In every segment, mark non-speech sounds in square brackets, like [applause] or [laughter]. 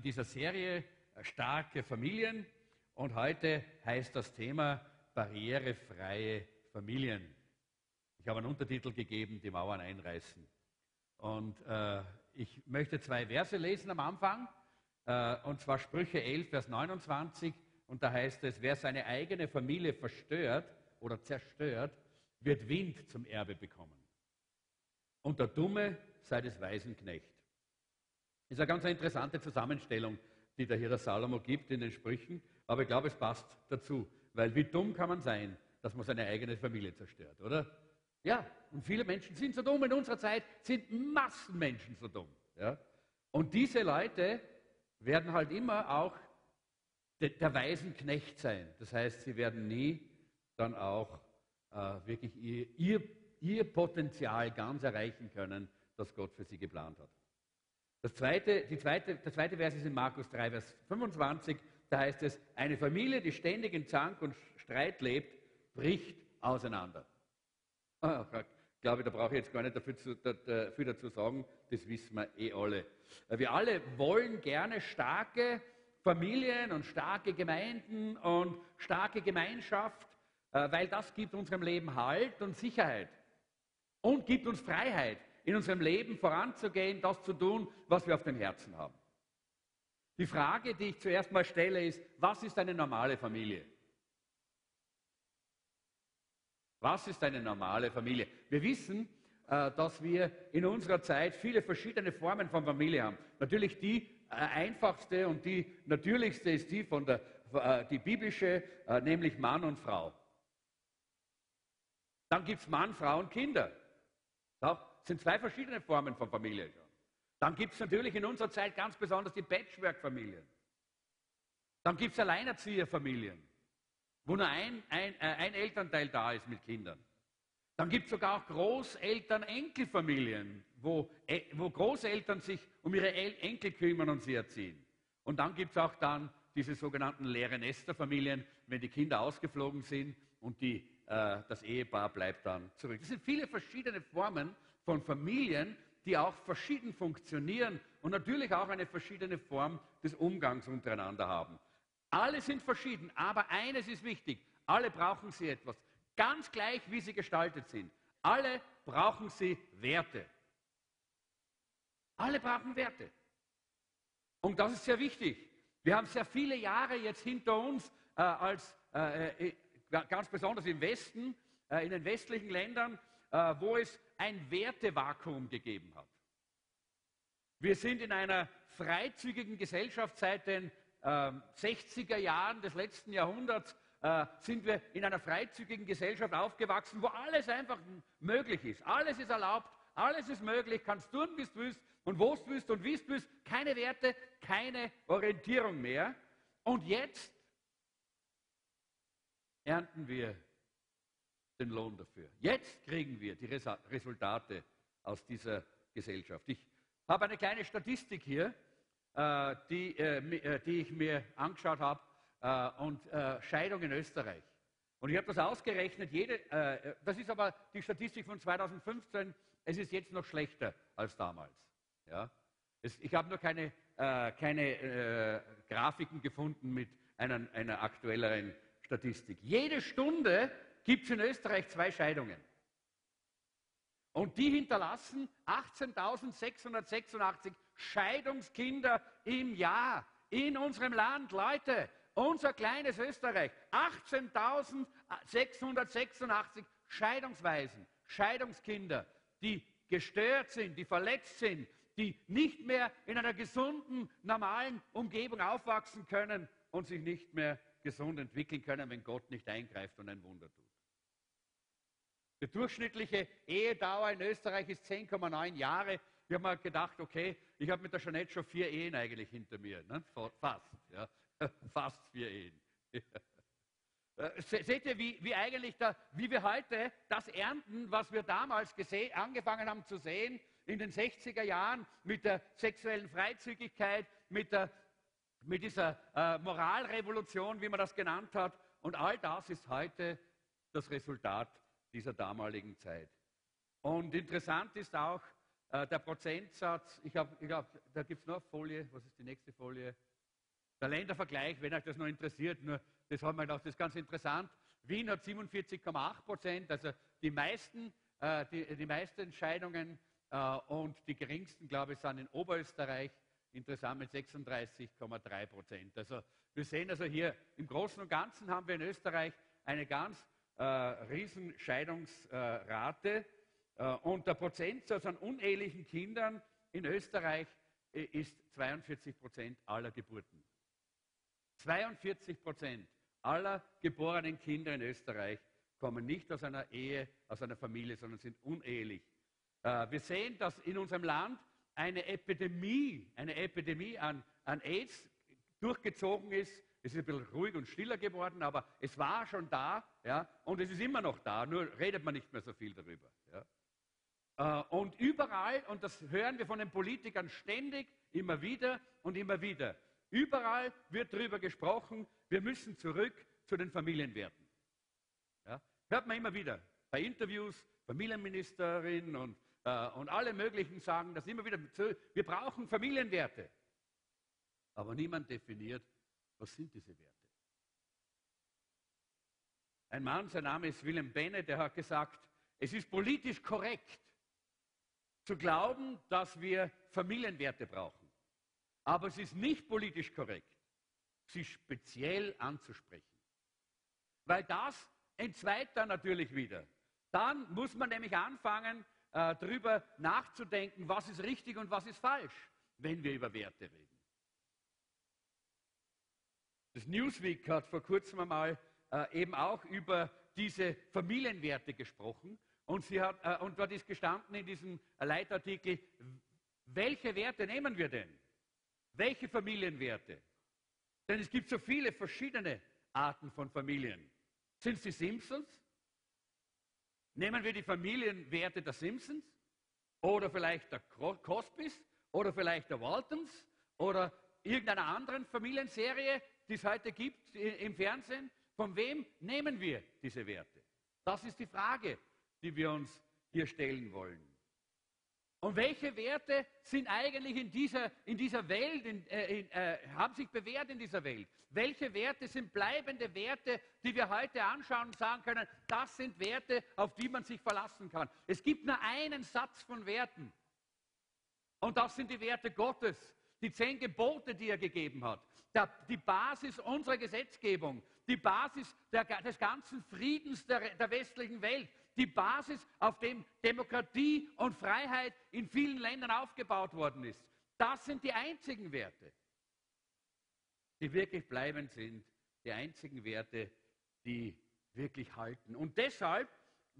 in dieser Serie äh, Starke Familien und heute heißt das Thema Barrierefreie Familien. Ich habe einen Untertitel gegeben, die Mauern einreißen. Und äh, ich möchte zwei Verse lesen am Anfang, äh, und zwar Sprüche 11, Vers 29. Und da heißt es, wer seine eigene Familie verstört oder zerstört, wird Wind zum Erbe bekommen. Und der Dumme sei des Weisen Knecht. Das ist eine ganz interessante Zusammenstellung, die der Salomo gibt in den Sprüchen, aber ich glaube, es passt dazu, weil wie dumm kann man sein, dass man seine eigene Familie zerstört, oder? Ja, und viele Menschen sind so dumm. In unserer Zeit sind Massenmenschen so dumm. Ja? Und diese Leute werden halt immer auch der, der weisen Knecht sein. Das heißt, sie werden nie dann auch äh, wirklich ihr, ihr, ihr Potenzial ganz erreichen können, das Gott für sie geplant hat. Das zweite, die zweite, der zweite Vers ist in Markus 3, Vers 25. Da heißt es, eine Familie, die ständig in Zank und Streit lebt, bricht auseinander. Ah, ich glaube, da brauche ich jetzt gar nicht dafür, zu, dafür dazu sagen, das wissen wir eh alle. Wir alle wollen gerne starke Familien und starke Gemeinden und starke Gemeinschaft, äh, weil das gibt unserem Leben Halt und Sicherheit und gibt uns Freiheit, in unserem Leben voranzugehen, das zu tun, was wir auf dem Herzen haben. Die Frage, die ich zuerst mal stelle, ist, was ist eine normale Familie? Was ist eine normale Familie? Wir wissen, äh, dass wir in unserer Zeit viele verschiedene Formen von Familie haben. Natürlich die äh, einfachste und die natürlichste ist die von der äh, die biblische, nämlich Mann und Frau. Dann gibt es Mann, Frau und Kinder. Das sind zwei verschiedene Formen von Familie. Dann gibt es natürlich in unserer Zeit ganz besonders die Patchwork-Familien. Dann gibt es Alleinerzieherfamilien wo nur ein, ein, äh, ein Elternteil da ist mit Kindern. Dann gibt es sogar auch Großeltern-Enkelfamilien, wo, äh, wo Großeltern sich um ihre El Enkel kümmern und sie erziehen. Und dann gibt es auch dann diese sogenannten leere Nesterfamilien, wenn die Kinder ausgeflogen sind und die, äh, das Ehepaar bleibt dann zurück. Das sind viele verschiedene Formen von Familien, die auch verschieden funktionieren und natürlich auch eine verschiedene Form des Umgangs untereinander haben. Alle sind verschieden, aber eines ist wichtig. Alle brauchen sie etwas. Ganz gleich, wie sie gestaltet sind. Alle brauchen sie Werte. Alle brauchen Werte. Und das ist sehr wichtig. Wir haben sehr viele Jahre jetzt hinter uns, äh, als, äh, äh ganz besonders im Westen, äh, in den westlichen Ländern, äh, wo es ein Wertevakuum gegeben hat. Wir sind in einer freizügigen Gesellschaft seit den 60er ähm, Jahren des letzten Jahrhunderts äh, sind wir in einer freizügigen Gesellschaft aufgewachsen, wo alles einfach möglich ist. Alles ist erlaubt, alles ist möglich, kannst tun, wie du willst und wo du willst und wie du willst. Keine Werte, keine Orientierung mehr. Und jetzt ernten wir den Lohn dafür. Jetzt kriegen wir die Resultate aus dieser Gesellschaft. Ich habe eine kleine Statistik hier. Äh, die, äh, äh, die ich mir angeschaut habe, und Scheidung in Österreich. Und ich habe das ausgerechnet, jede, das ist aber die Statistik von 2015, es ist jetzt noch schlechter als damals. Ja? Ich habe nur keine, keine Grafiken gefunden mit einer, einer aktuelleren Statistik. Jede Stunde gibt es in Österreich zwei Scheidungen. Und die hinterlassen 18.686 Scheidungskinder im Jahr in unserem Land. Leute, unser kleines Österreich, 18.686 Scheidungsweisen, Scheidungskinder, die gestört sind, die verletzt sind, die nicht mehr in einer gesunden, normalen Umgebung aufwachsen können und sich nicht mehr gesund entwickeln können, wenn Gott nicht eingreift und ein Wunder tut. Die durchschnittliche Ehedauer in Österreich ist 10,9 Jahre. Ich habe mir gedacht, okay, ich habe mit der Jeanette schon vier Ehen eigentlich hinter mir. Ne? Fast, ja. [laughs] Fast vier Ehen. [laughs] Äh, seht ihr, wie, wie eigentlich da, wie wir heute das ernten, was wir damals angefangen haben zu sehen in den 60er Jahren mit der sexuellen Freizügigkeit, mit, der, mit dieser äh, Moralrevolution, wie man das genannt hat. Und all das ist heute das Resultat dieser damaligen Zeit. Und interessant ist auch, äh, der Prozentsatz, ich hab, da gibt es noch eine Folie, was ist die nächste Folie? Der Ländervergleich, wenn euch das noch interessiert, nur das haben wir gedacht, das ist ganz interessant. Wien hat 47,8 Prozent, also die meisten, äh, die, die meisten Entscheidungen äh, und die geringsten, glaube ich, sind in Oberösterreich, interessant mit 36,3 Prozent. Also wir sehen also hier im Großen und Ganzen haben wir in Österreich eine ganz äh, riesen Scheidungsrate äh, und der Prozentsatz an unehelichen Kindern in Österreich äh, ist 42 Prozent aller Geburten. 42 Prozent aller geborenen Kinder in Österreich kommen nicht aus einer Ehe, aus einer Familie, sondern sind unehelich. Äh, wir sehen, dass in unserem Land eine Epidemie, eine Epidemie an, an AIDS durchgezogen ist. Es ist ein bisschen ruhig und stiller geworden, aber es war schon da ja, und es ist immer noch da, nur redet man nicht mehr so viel darüber. Ja. Äh, und überall, und das hören wir von den Politikern ständig, immer wieder und immer wieder, überall wird darüber gesprochen, wir müssen zurück zu den Familienwerten. Ja. Hört man immer wieder bei Interviews, Familienministerin und, äh, und alle möglichen sagen das immer wieder, wir brauchen Familienwerte. Aber niemand definiert, was sind diese Werte. Ein Mann, sein Name ist Willem Bennett, der hat gesagt, es ist politisch korrekt zu glauben, dass wir Familienwerte brauchen. Aber es ist nicht politisch korrekt, sie speziell anzusprechen. Weil das entzweit dann natürlich wieder. Dann muss man nämlich anfangen, äh, darüber nachzudenken, was ist richtig und was ist falsch, wenn wir über Werte reden. Das Newsweek hat vor kurzem einmal äh, eben auch über diese Familienwerte gesprochen. Und, sie hat, äh, und dort ist gestanden in diesem Leitartikel, welche Werte nehmen wir denn? Welche Familienwerte? Denn es gibt so viele verschiedene Arten von Familien. Sind es die Simpsons? Nehmen wir die Familienwerte der Simpsons? Oder vielleicht der Cosbys? Oder vielleicht der Waltons? Oder irgendeiner anderen Familienserie, die es heute gibt im Fernsehen? Von wem nehmen wir diese Werte? Das ist die Frage, die wir uns hier stellen wollen. Und welche Werte sind eigentlich in dieser, in dieser Welt, in, äh, in, äh, haben sich bewährt in dieser Welt? Welche Werte sind bleibende Werte, die wir heute anschauen und sagen können, das sind Werte, auf die man sich verlassen kann? Es gibt nur einen Satz von Werten. Und das sind die Werte Gottes, die zehn Gebote, die er gegeben hat. Die Basis unserer Gesetzgebung, die Basis der, des ganzen Friedens der, der westlichen Welt, die Basis, auf dem Demokratie und Freiheit in vielen Ländern aufgebaut worden ist. Das sind die einzigen Werte, die wirklich bleibend sind, die einzigen Werte, die wirklich halten. Und deshalb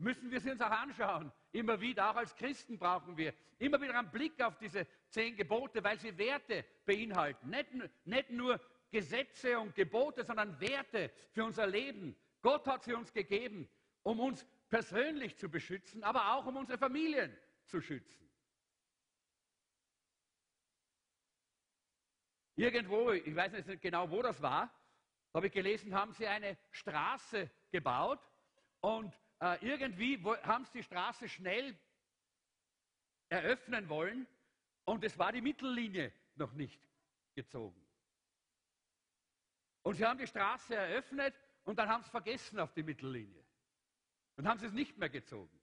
müssen wir sie uns auch anschauen. Immer wieder, auch als Christen brauchen wir immer wieder einen Blick auf diese zehn Gebote, weil sie Werte beinhalten. Nicht, nicht nur Gesetze und Gebote, sondern Werte für unser Leben. Gott hat sie uns gegeben, um uns persönlich zu beschützen, aber auch um unsere Familien zu schützen. Irgendwo, ich weiß nicht genau, wo das war, habe ich gelesen, haben sie eine Straße gebaut und äh, irgendwie haben sie die Straße schnell eröffnen wollen und es war die Mittellinie noch nicht gezogen. Und sie haben die Straße eröffnet und dann haben sie vergessen auf die Mittellinie. Dann haben sie es nicht mehr gezogen.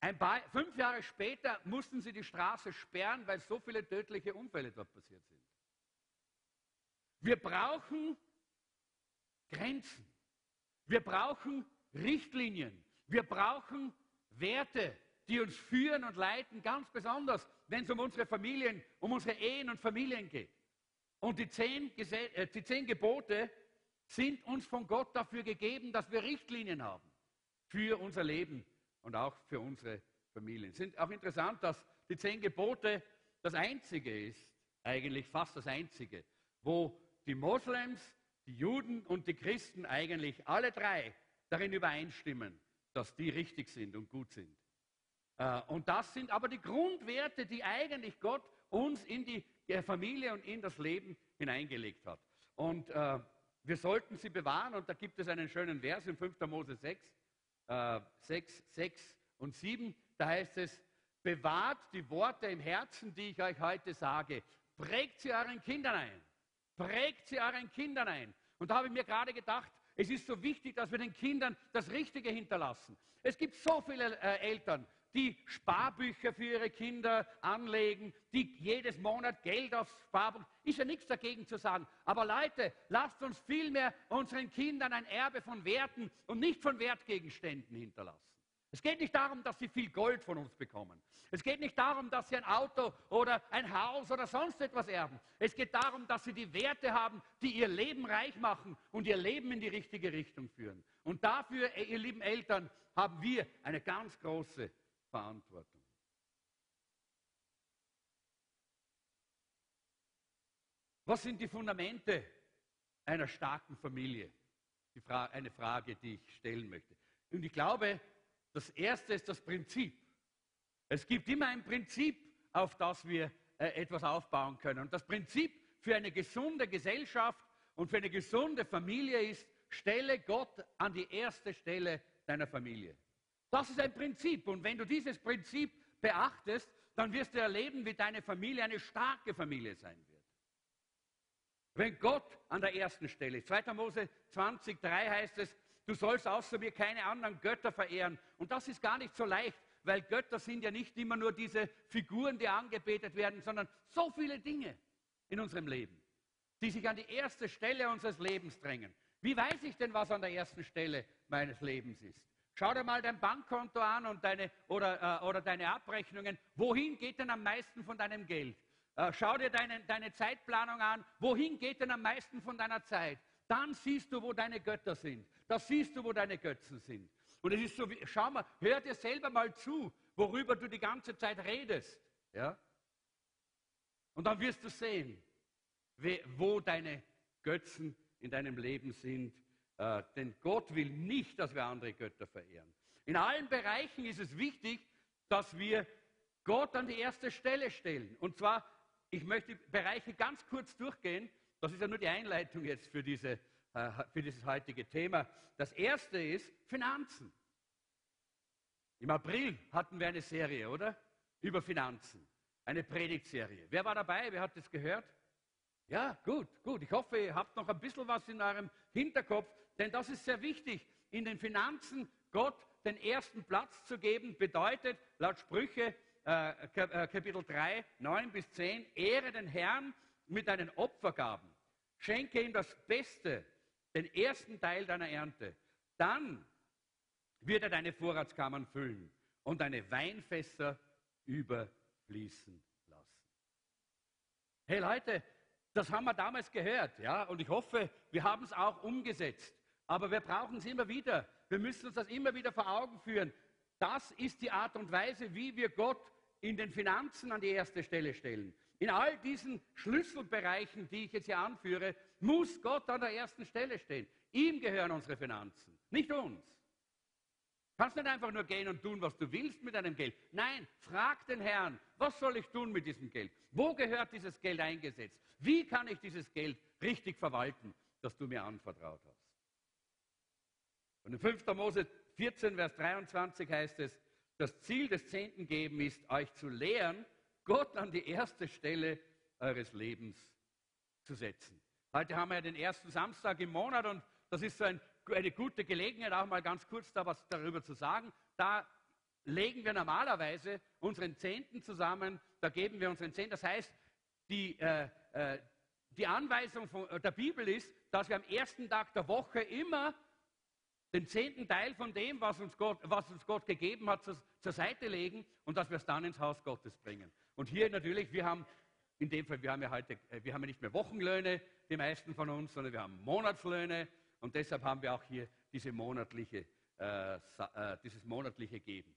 Ein paar, fünf Jahre später mussten sie die Straße sperren, weil so viele tödliche Unfälle dort passiert sind. Wir brauchen Grenzen. Wir brauchen Richtlinien. Wir brauchen Werte, die uns führen und leiten, ganz besonders, wenn es um unsere Familien, um unsere Ehen und Familien geht. Und die zehn, äh, die zehn Gebote sind uns von Gott dafür gegeben, dass wir Richtlinien haben für unser Leben und auch für unsere Familien. Es ist auch interessant, dass die zehn Gebote das einzige ist, eigentlich fast das einzige, wo die Moslems, die Juden und die Christen eigentlich alle drei darin übereinstimmen, dass die richtig sind und gut sind. Äh, und das sind aber die Grundwerte, die eigentlich Gott uns in die Familie und in das Leben hineingelegt hat. Und äh, wir sollten sie bewahren und da gibt es einen schönen Vers in 5. Mose 6, äh, 6, 6 und 7, da heißt es, bewahrt die Worte im Herzen, die ich euch heute sage. Prägt sie euren Kindern ein. Prägt sie euren Kindern ein. Und da habe ich mir gerade gedacht, es ist so wichtig, dass wir den Kindern das Richtige hinterlassen. Es gibt so viele äh, Eltern, die Sparbücher für ihre Kinder anlegen, die jedes Monat Geld aufs Sparbuch. Ist ja nichts dagegen zu sagen. Aber Leute, lasst uns vielmehr unseren Kindern ein Erbe von Werten und nicht von Wertgegenständen hinterlassen. Es geht nicht darum, dass sie viel Gold von uns bekommen. Es geht nicht darum, dass sie ein Auto oder ein Haus oder sonst etwas erben. Es geht darum, dass sie die Werte haben, die ihr Leben reich machen und ihr Leben in die richtige Richtung führen. Und dafür, ihr lieben Eltern, haben wir eine ganz große Verantwortung. Was sind die Fundamente einer starken Familie? Fra eine Frage, die ich stellen möchte. Und ich glaube, das erste ist das Prinzip. Es gibt immer ein Prinzip, auf das wir äh, etwas aufbauen können. Und das Prinzip für eine gesunde Gesellschaft und für eine gesunde Familie ist, stelle Gott an die erste Stelle deiner Familie. Das ist ein Prinzip. Und wenn du dieses Prinzip beachtest, dann wirst du erleben, wie deine Familie eine starke Familie sein wird. Wenn Gott an der ersten Stelle ist. 2. Mose 20, 3 heißt es, du sollst außer mir keine anderen Götter verehren. Und das ist gar nicht so leicht, weil Götter sind ja nicht immer nur diese Figuren, die angebetet werden, sondern so viele Dinge in unserem Leben, die sich an die erste Stelle unseres Lebens drängen. Wie weiß ich denn, was an der ersten Stelle meines Lebens ist? Schau dir mal dein Bankkonto an und deine, oder, äh, oder deine Abrechnungen. Wohin geht denn am meisten von deinem Geld? Äh, schau dir deine, deine Zeitplanung an. Wohin geht denn am meisten von deiner Zeit? Dann siehst du, wo deine Götter sind. Da siehst du, wo deine Götzen sind. Und es ist so, wie, schau mal, hör dir selber mal zu, worüber du die ganze Zeit redest. Ja? Und dann wirst du sehen, wo deine Götzen in deinem Leben sind äh, denn Gott will nicht, dass wir andere Götter verehren. In allen Bereichen ist es wichtig, dass wir Gott an die erste Stelle stellen. Und zwar, ich möchte Bereiche ganz kurz durchgehen. Das ist ja nur die Einleitung jetzt für, diese, äh, für dieses heutige Thema. Das erste ist Finanzen. Im April hatten wir eine Serie, oder? Über Finanzen. Eine Predigtserie. Wer war dabei? Wer hat das gehört? Ja, gut, gut. Ich hoffe, ihr habt noch ein bisschen was in eurem Hinterkopf, denn das ist sehr wichtig. In den Finanzen Gott den ersten Platz zu geben, bedeutet laut Sprüche äh, äh Kapitel 3, 9 bis 10, ehre den Herrn mit deinen Opfergaben. Schenke ihm das Beste, den ersten Teil deiner Ernte. Dann wird er deine Vorratskammern füllen und deine Weinfässer überfließen lassen. Hey Leute, das haben wir damals gehört, ja, und ich hoffe, wir haben es auch umgesetzt. Aber wir brauchen es immer wieder. Wir müssen uns das immer wieder vor Augen führen. Das ist die Art und Weise, wie wir Gott in den Finanzen an die erste Stelle stellen. In all diesen Schlüsselbereichen, die ich jetzt hier anführe, muss Gott an der ersten Stelle stehen. Ihm gehören unsere Finanzen, nicht uns. Du kannst nicht einfach nur gehen und tun, was du willst mit deinem Geld. Nein, frag den Herrn, was soll ich tun mit diesem Geld? Wo gehört dieses Geld eingesetzt? Wie kann ich dieses Geld richtig verwalten, das du mir anvertraut hast? Und in 5. Mose 14, Vers 23 heißt es, das Ziel des Zehnten geben ist, euch zu lehren, Gott an die erste Stelle eures Lebens zu setzen. Heute haben wir ja den ersten Samstag im Monat und das ist so ein, eine gute Gelegenheit, auch mal ganz kurz da was darüber zu sagen. Da legen wir normalerweise unseren Zehnten zusammen, da geben wir unseren Zehnten. Das heißt, die, äh, äh, die Anweisung von, der Bibel ist, dass wir am ersten Tag der Woche immer den zehnten Teil von dem, was uns Gott, was uns Gott gegeben hat, zur, zur Seite legen und dass wir es dann ins Haus Gottes bringen. Und hier natürlich, wir haben in dem Fall, wir haben ja heute, äh, wir haben ja nicht mehr Wochenlöhne, die meisten von uns, sondern wir haben Monatslöhne und deshalb haben wir auch hier diese monatliche, äh, äh, dieses monatliche Geben.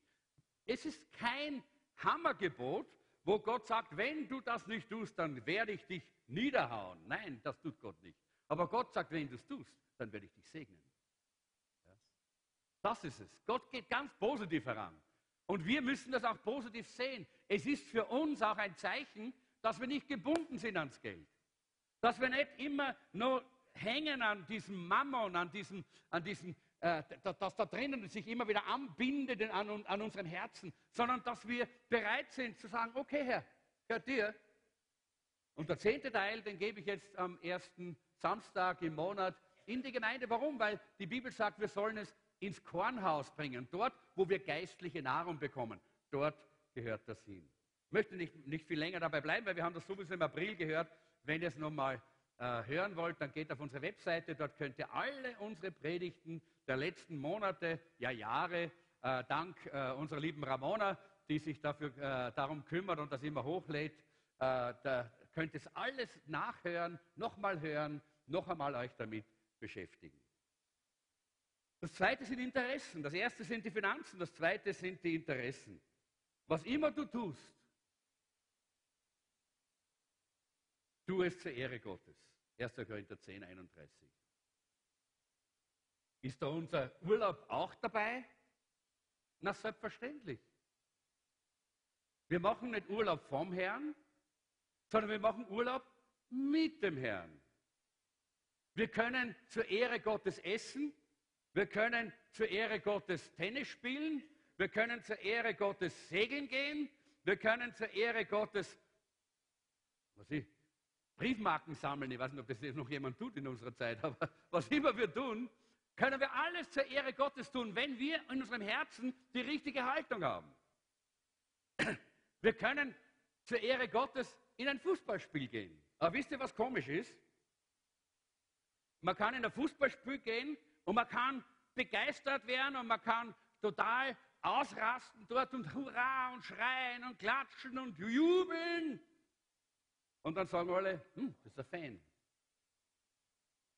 Es ist kein Hammergebot, wo Gott sagt, wenn du das nicht tust, dann werde ich dich niederhauen. Nein, das tut Gott nicht. Aber Gott sagt, wenn du es tust, dann werde ich dich segnen. Das ist es. Gott geht ganz positiv heran. Und wir müssen das auch positiv sehen. Es ist für uns auch ein Zeichen, dass wir nicht gebunden sind ans Geld. Dass wir nicht immer nur hängen an diesem Mammon, an diesem, an diesem äh, dass da drinnen sich immer wieder anbindet an, an unserem Herzen, sondern dass wir bereit sind zu sagen, okay Herr, gehört dir. Und der zehnte Teil, den gebe ich jetzt am ersten Samstag im Monat in die Gemeinde. Warum? Weil die Bibel sagt, wir sollen es ins Kornhaus bringen, dort, wo wir geistliche Nahrung bekommen. Dort gehört das hin. Ich möchte nicht, nicht viel länger dabei bleiben, weil wir haben das sowieso im April gehört. Wenn ihr es nochmal äh, hören wollt, dann geht auf unsere Webseite. Dort könnt ihr alle unsere Predigten der letzten Monate, ja Jahre, äh, dank äh, unserer lieben Ramona, die sich dafür, äh, darum kümmert und das immer hochlädt, äh, da könnt ihr es alles nachhören, nochmal hören, noch einmal euch damit beschäftigen. Das zweite sind Interessen. Das erste sind die Finanzen, das zweite sind die Interessen. Was immer du tust, tu es zur Ehre Gottes. 1. Korinther 10, 31. Ist da unser Urlaub auch dabei? Na, selbstverständlich. Wir machen nicht Urlaub vom Herrn, sondern wir machen Urlaub mit dem Herrn. Wir können zur Ehre Gottes essen, wir können zur Ehre Gottes Tennis spielen, wir können zur Ehre Gottes segeln gehen, wir können zur Ehre Gottes was ich, Briefmarken sammeln. Ich weiß nicht, ob das noch jemand tut in unserer Zeit, aber [laughs] was immer wir tun, können wir alles zur Ehre Gottes tun, wenn wir in unserem Herzen die richtige Haltung haben. [clears throat] Wir können zur Ehre Gottes in ein Fußballspiel gehen. Aber wisst ihr, was komisch ist? Man kann in ein Fußballspiel gehen und man kann begeistert werden und man kann total ausrasten dort und hurra und schreien und klatschen und jubeln. Und dann sagen alle, hm, das ist ein Fan.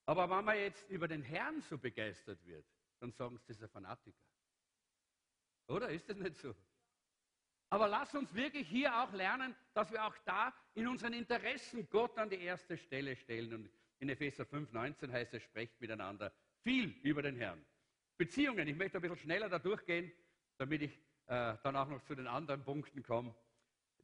Aber wenn man jetzt über den Herrn so begeistert wird, dann sagen sie, das ist ein Fanatiker. Oder ist das nicht so? Aber lass uns wirklich hier auch lernen, dass wir auch da in unseren Interessen Gott an die erste Stelle stellen. Und in Epheser 5, 19 heißt es, sprecht miteinander viel über den Herrn. Beziehungen, ich möchte ein bisschen schneller da durchgehen, damit ich äh, dann auch noch zu den anderen Punkten komme.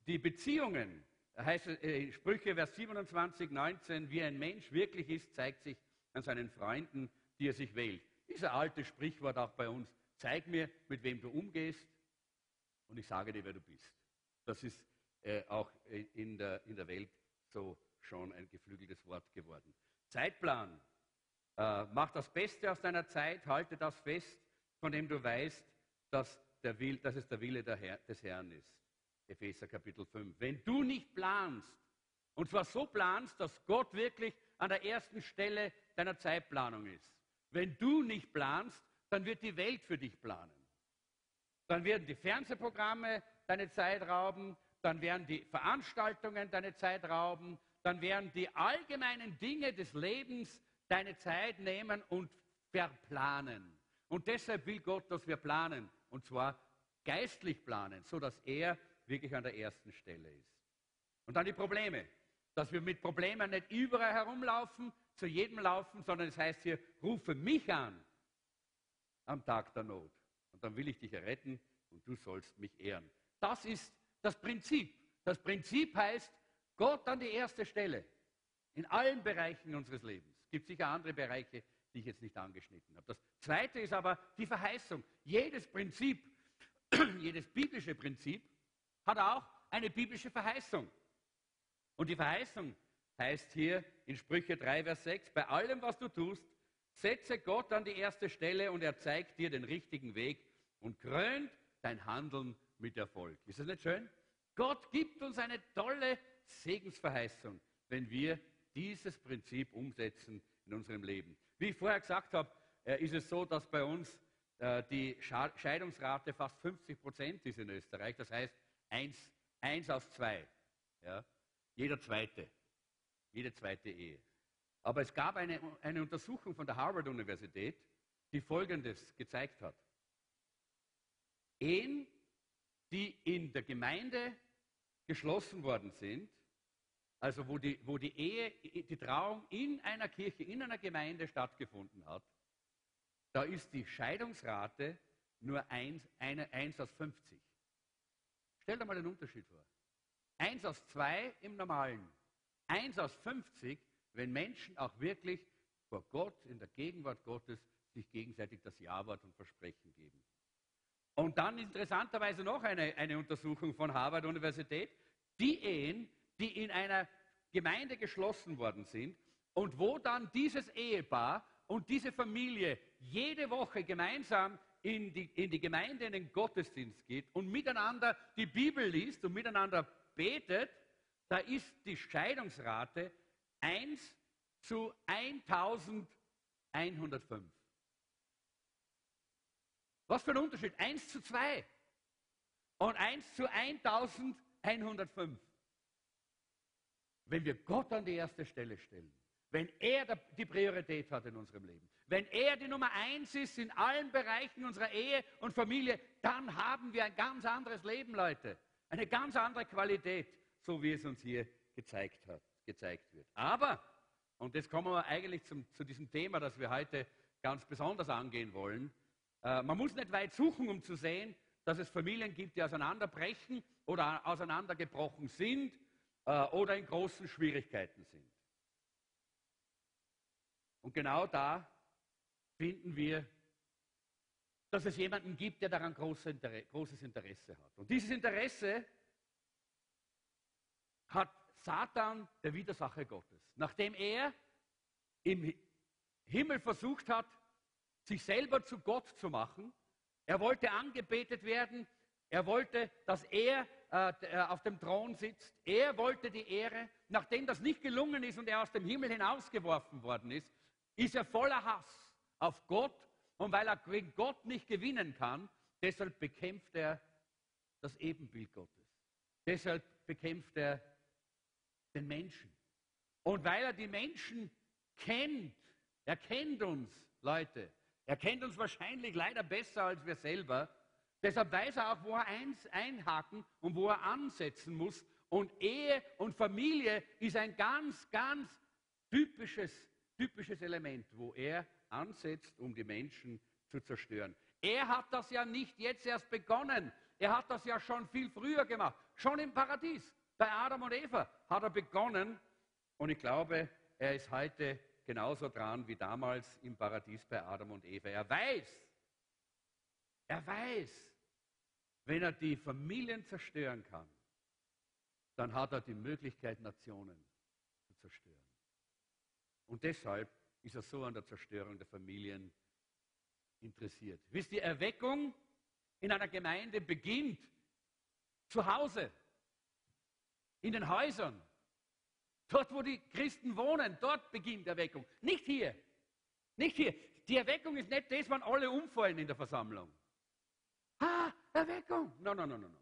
Die Beziehungen, heißt äh, Sprüche, Vers 27, 19, wie ein Mensch wirklich ist, zeigt sich an seinen Freunden, die er sich wählt. Dieser alte Sprichwort auch bei uns, zeig mir, mit wem du umgehst und ich sage dir, wer du bist. Das ist äh, auch in der, in der Welt so schon ein geflügeltes Wort geworden. Zeitplan. Äh, mach das Beste aus deiner Zeit, halte das fest, von dem du weißt, dass, der Will, dass es der Wille der Herr, des Herrn ist. Epheser Kapitel 5. Wenn du nicht planst, und zwar so planst, dass Gott wirklich an der ersten Stelle deiner Zeitplanung ist. Wenn du nicht planst, dann wird die Welt für dich planen. Dann werden die Fernsehprogramme deine Zeit rauben, dann werden die Veranstaltungen deine Zeit rauben, dann werden die allgemeinen Dinge des Lebens deine Zeit nehmen und verplanen. Und deshalb will Gott, dass wir planen, und zwar geistlich planen, so dass er wirklich an der ersten Stelle ist. Und dann die Probleme, dass wir mit Problemen nicht überall herumlaufen, zu jedem laufen, sondern es heißt hier, rufe mich an am Tag der Not. Und dann will ich dich erretten und du sollst mich ehren. Das ist das Prinzip. Das Prinzip heißt, Gott an die erste Stelle. In allen Bereichen unseres Lebens. Es gibt sicher andere Bereiche, die ich jetzt nicht angeschnitten habe. Das zweite ist aber die Verheißung. Jedes Prinzip, [clears throat] jedes biblische Prinzip hat auch eine biblische Verheißung. Und die Verheißung heißt hier in Sprüche 3, Vers 6, bei allem, was du tust, setze Gott an die erste Stelle und er zeigt dir den richtigen Weg und krönt dein Handeln mit Erfolg. Ist das nicht schön? Gott gibt uns eine tolle Segensverheißung, wenn wir dieses Prinzip umsetzen in unserem Leben. Wie ich vorher gesagt habe, äh, ist es so, dass bei uns äh, die Scheidungsrate fast 50 Prozent ist in Österreich. Das heißt, eins, eins aus zwei. Ja? Jeder zweite. Jede zweite Ehe. Aber es gab eine, eine Untersuchung von der Harvard-Universität, die Folgendes gezeigt hat. Ehen, die in der Gemeinde geschlossen worden sind, also wo die, wo die Ehe, die Trauung in einer Kirche, in einer Gemeinde stattgefunden hat, da ist die Scheidungsrate nur 1, eine, 1 aus 50. Stell dir mal den Unterschied vor. 1 aus 2 im Normalen. 1 aus 50, wenn Menschen auch wirklich vor Gott, in der Gegenwart Gottes, sich gegenseitig das Ja-Wort und Versprechen geben. Und dann interessanterweise noch eine, eine Untersuchung von Harvard-Universität. Die Ehen, die in einer Gemeinde geschlossen worden sind und wo dann dieses Ehepaar und diese Familie jede Woche gemeinsam in die, in die Gemeinde, in den Gottesdienst geht und miteinander die Bibel liest und miteinander betet, da ist die Scheidungsrate 1 zu 1105. Was für ein Unterschied? 1 zu 2 und 1 zu 1105. Wenn wir Gott an die erste Stelle stellen, wenn er die Priorität hat in unserem Leben, wenn er die Nummer eins ist in allen Bereichen unserer Ehe und Familie, dann haben wir ein ganz anderes Leben, Leute. Eine ganz andere Qualität, so wie es uns hier gezeigt, hat, gezeigt wird. Aber, und jetzt kommen wir eigentlich zum, zu diesem Thema, das wir heute ganz besonders angehen wollen, äh, man muss nicht weit suchen, um zu sehen, dass es Familien gibt, die auseinanderbrechen oder auseinandergebrochen sind äh, oder in großen Schwierigkeiten sind. Und genau da finden wir, dass es jemanden gibt, der daran großes Interesse hat. Und dieses Interesse hat Satan, der Widersacher Gottes. Nachdem er im Himmel versucht hat, sich selber zu Gott zu machen. Er wollte angebetet werden. Er wollte, dass er äh, äh, auf dem Thron sitzt. Er wollte die Ehre. Nachdem das nicht gelungen ist und er aus dem Himmel hinausgeworfen worden ist, ist er voller Hass auf Gott. Und weil er gegen Gott nicht gewinnen kann, deshalb bekämpft er das Ebenbild Gottes. Deshalb bekämpft er den Menschen. Und weil er die Menschen kennt, er kennt uns, Leute, er kennt uns wahrscheinlich leider besser als wir selber. Deshalb weiß er auch, wo er eins einhaken und wo er ansetzen muss. Und Ehe und Familie ist ein ganz, ganz typisches, typisches Element, wo er ansetzt, um die Menschen zu zerstören. Er hat das ja nicht jetzt erst begonnen. Er hat das ja schon viel früher gemacht. Schon im Paradies. Bei Adam und Eva hat er begonnen. Und ich glaube, er ist heute genauso dran wie damals im Paradies bei Adam und Eva. Er weiß, er weiß, wenn er die Familien zerstören kann, dann hat er die Möglichkeit, Nationen zu zerstören. Und deshalb ist er so an der Zerstörung der Familien interessiert. Wisst ihr, Erweckung in einer Gemeinde beginnt zu Hause, in den Häusern, Dort, wo die Christen wohnen, dort beginnt Erweckung. Nicht hier. Nicht hier. Die Erweckung ist nicht das, wenn alle umfallen in der Versammlung. Erweckung. Nein, nein, nein, nein.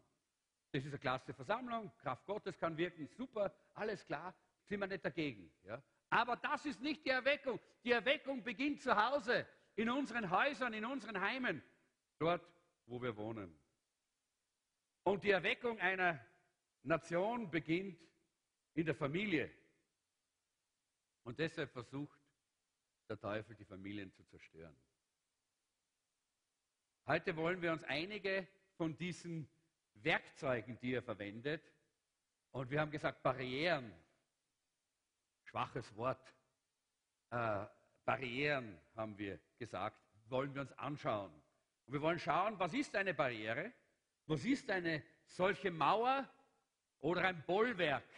Das ist eine klasse Versammlung, Kraft Gottes kann wirken, super, alles klar, sind wir nicht dagegen. Ja? Aber das ist nicht die Erweckung. Die Erweckung beginnt zu Hause, in unseren Häusern, in unseren Heimen, dort, wo wir wohnen. Und die Erweckung einer Nation beginnt in der Familie. Und deshalb versucht der Teufel, die Familien zu zerstören. Heute wollen wir uns einige von diesen Werkzeugen, die er verwendet, und wir haben gesagt Barrieren, schwaches Wort, äh, Barrieren haben wir gesagt, wollen wir uns anschauen. Und wir wollen schauen, was ist eine Barriere, was ist eine solche Mauer oder ein Bollwerk,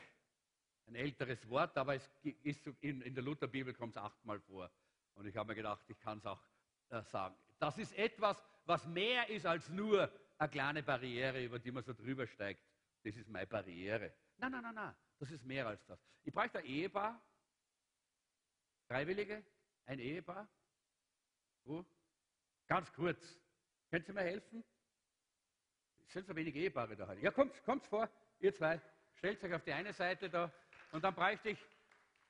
ein älteres Wort, aber es ist in, in der Lutherbibel kommt es achtmal vor. Und ich habe mir gedacht, ich kann es auch äh, sagen. Das ist etwas, was mehr ist als nur eine kleine Barriere, über die man so drüber steigt. Das ist meine Barriere. Nein, nein, nein, nein. Das ist mehr als das. Ich brauche ein Ehepaar. Freiwillige? Ein Ehepaar? Wo? Ganz kurz. Können Sie mir helfen? Es sind so wenig Ehepaare da heute. Ja, kommt, kommt vor, ihr zwei. Stellt euch auf die eine Seite da. Und dann bräuchte ich,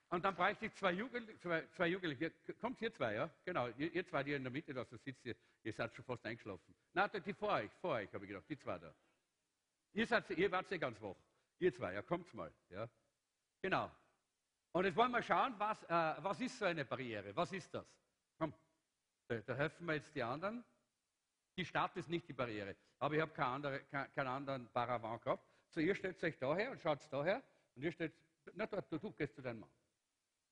und dann bräuchte ich zwei, Jugendliche, zwei, zwei Jugendliche. Kommt hier zwei, ja? Genau. Ihr, ihr, zwei, die in der Mitte da so sitzt, ihr, ihr seid schon fast eingeschlafen. Na, die vor euch, vor euch, habe ich gedacht, die zwei da. Ihr, seid, ihr wart sehr ganz wach. Ihr zwei, ja, kommt mal. Ja? Genau. Und jetzt wollen wir schauen, was, äh, was ist so eine Barriere? Was ist das? Komm, da, da helfen wir jetzt die anderen. Die Stadt ist nicht die Barriere. Aber ich habe keinen andere, kein, keinen anderen Paravent gehabt. So, ihr stellt euch daher und schaut daher. Und ihr stellt na, dort, du, du gehst zu deinem Mann.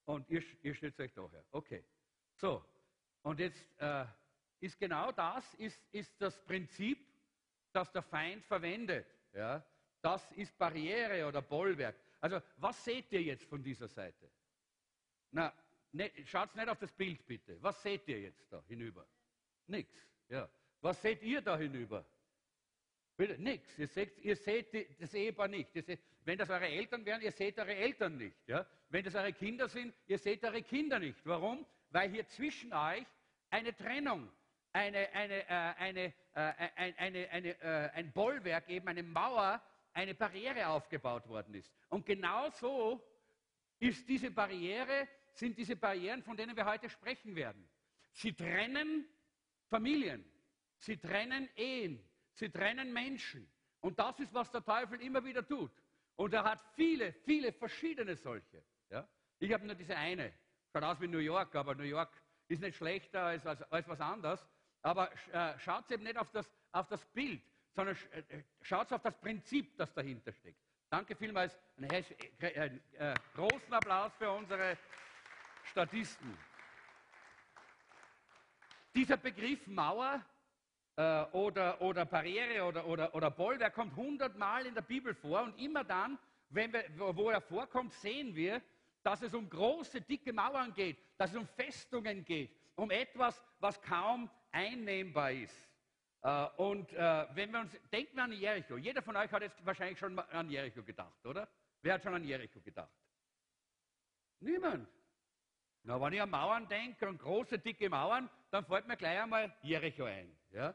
Und ihr, ihr stellt euch daher. Okay. So, Und jetzt äh, ist genau das ist, ist das Prinzip, das der Feind verwendet. Ja? Das ist Barriere oder Bollwerk. Also was seht ihr jetzt von dieser Seite? Na, ne, schaut nicht auf das Bild bitte. Was seht ihr jetzt da hinüber? Nix. Ja. Was seht ihr da hinüber? Bitte, nix. Ihr seht, ihr seht das Ehepaar nicht. Seht, wenn das eure Eltern wären, ihr seht eure Eltern nicht. Ja? Wenn das eure Kinder sind, ihr seht eure Kinder nicht. Warum? Weil hier zwischen euch eine Trennung, eine, eine, äh, eine, äh, ein, eine, eine, äh, ein Bollwerk, eben eine Mauer, eine Barriere aufgebaut worden ist. Und genau so ist diese Barriere, sind diese Barrieren, von denen wir heute sprechen werden. Sie trennen Familien, sie trennen Ehen, sie trennen Menschen. Und das ist, was der Teufel immer wieder tut. Und er hat viele, viele verschiedene solche. Ja? Ich habe nur diese eine. Schaut aus wie New York, aber New York ist nicht schlechter als, als, als was anderes. Aber äh, schaut eben nicht auf das, auf das Bild, sondern äh, äh, schaut auf das Prinzip, das dahinter steckt. Danke vielmals. Einen, einen äh, großen Applaus für unsere Statisten. Dieser Begriff Mauer äh, oder, oder Barriere oder, oder, oder Bollwerk kommt hundertmal in der Bibel vor und immer dann, wenn wir, wo er vorkommt, sehen wir, dass es um große, dicke Mauern geht, dass es um Festungen geht, um etwas, was kaum einnehmbar ist. Äh, und äh, wenn wir uns, denken wir an Jericho. Jeder von euch hat jetzt wahrscheinlich schon an Jericho gedacht, oder? Wer hat schon an Jericho gedacht? Niemand. Na, wenn ich an Mauern denke und große, dicke Mauern, dann fällt mir gleich einmal Jericho ein. Ja?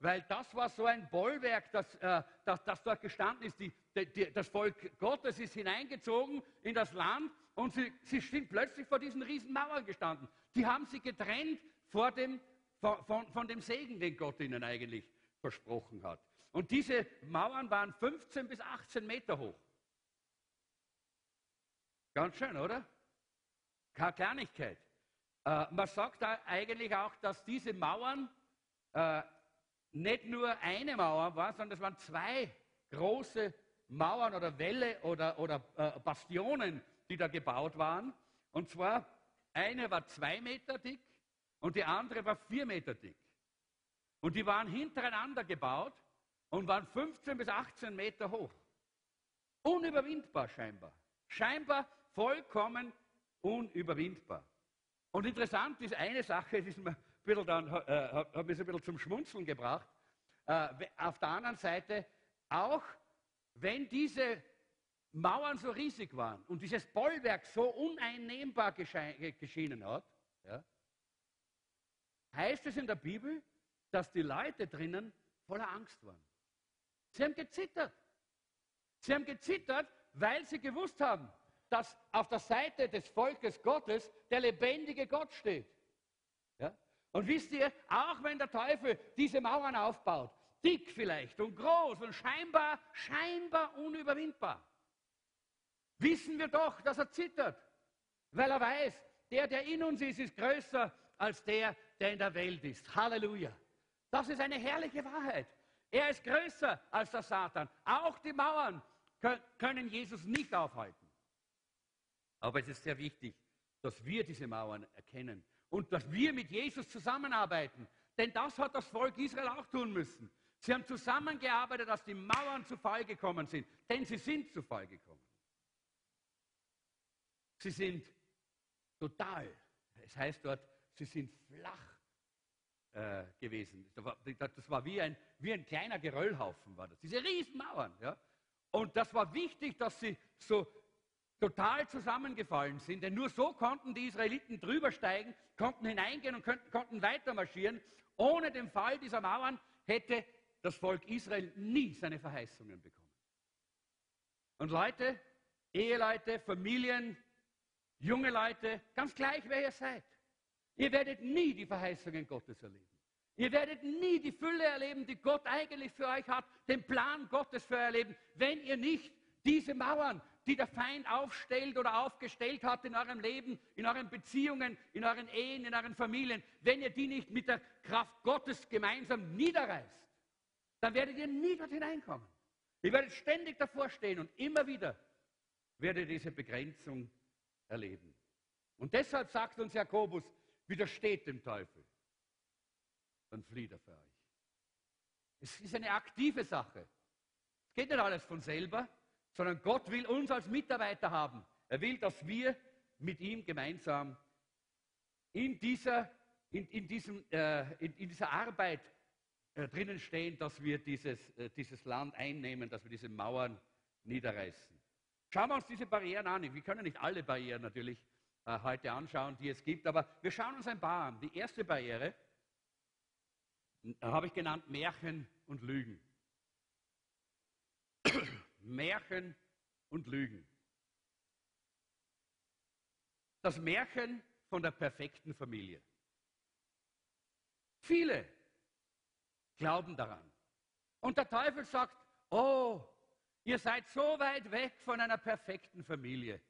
Weil das war so ein Bollwerk, das, äh, das, das dort gestanden ist. Die, die, das Volk Gottes ist hineingezogen in das Land und sie, sie sind plötzlich vor diesen riesen Mauern gestanden. Die haben sie getrennt vor dem, von, von, von dem Segen, den Gott ihnen eigentlich versprochen hat. Und diese Mauern waren 15 bis 18 Meter hoch. Ganz schön, oder? Keine Kleinigkeit. Äh, man sagt da eigentlich auch, dass diese Mauern äh, nicht nur eine Mauer waren, sondern es waren zwei große Mauern oder Wälle oder, oder äh, Bastionen, die da gebaut waren. Und zwar eine war zwei Meter dick und die andere war vier Meter dick. Und die waren hintereinander gebaut und waren 15 bis 18 Meter hoch. Unüberwindbar scheinbar. Scheinbar vollkommen unüberwindbar. Und interessant ist eine Sache, die ist mir bisschen dann, äh, hat, mich ein bisschen zum Schmunzeln gebracht. Äh, auf der anderen Seite, auch wenn diese Mauern so riesig waren und dieses Bollwerk so uneinnehmbar geschienen hat, ja, heißt es in der Bibel, dass die Leute drinnen voller Angst waren. Sie haben gezittert. Sie haben gezittert, weil sie gewusst haben, dass auf der Seite des Volkes Gottes der lebendige Gott steht. Und wisst ihr, auch wenn der Teufel diese Mauern aufbaut, dick vielleicht und groß und scheinbar, scheinbar unüberwindbar, wissen wir doch, dass er zittert, weil er weiß, der, der in uns ist, ist größer als der, der in der Welt ist. Halleluja. Das ist eine herrliche Wahrheit. Er ist größer als der Satan. Auch die Mauern können Jesus nicht aufhalten. Aber es ist sehr wichtig, dass wir diese Mauern erkennen und dass wir mit Jesus zusammenarbeiten. Denn das hat das Volk Israel auch tun müssen. Sie haben zusammengearbeitet, dass die Mauern zu Fall gekommen sind. Denn sie sind zu Fall gekommen. Sie sind total, es heißt dort, sie sind flach äh, gewesen. Das war, das war, wie, ein, wie ein kleiner Geröllhaufen, war das. Diese Riesenmauern. Ja? Und das war wichtig, dass sie so total zusammengefallen sind, denn nur so konnten die Israeliten drüber steigen, konnten hineingehen und konnten, konnten weiter marschieren. Ohne den Fall dieser Mauern hätte das Volk Israel nie seine Verheißungen bekommen. Und Leute, Eheleute, Familien, junge Leute, ganz gleich, wer ihr seid, ihr werdet nie die Verheißungen Gottes erleben. Ihr werdet nie die Fülle erleben, die Gott eigentlich für euch hat, den Plan Gottes für euer Leben, wenn ihr nicht diese Mauern, die der Feind aufstellt oder aufgestellt hat in eurem Leben, in euren Beziehungen, in euren Ehen, in euren Familien, wenn ihr die nicht mit der Kraft Gottes gemeinsam niederreißt, dann werdet ihr nie dort hineinkommen. Ihr werdet ständig davor stehen und immer wieder werdet ihr diese Begrenzung erleben. Und deshalb sagt uns Jakobus, widersteht dem Teufel, dann flieht er für euch. Es ist eine aktive Sache. Es geht nicht alles von selber, sondern Gott will uns als Mitarbeiter haben. Er will, dass wir mit ihm gemeinsam in dieser, in, in diesem, äh, in, in, dieser Arbeit äh, drinnen stehen, dass wir dieses, äh, dieses Land einnehmen, dass wir diese Mauern niederreißen. Schauen wir uns diese Barrieren an. Wir können nicht alle Barrieren natürlich äh, heute anschauen, die es gibt, aber wir schauen uns ein paar an. Die erste Barriere habe ich genannt Märchen und Lügen. Märchen und Lügen. Das Märchen von der perfekten Familie. Viele glauben daran. Und der Teufel sagt, oh, ihr seid so weit weg von einer perfekten Familie.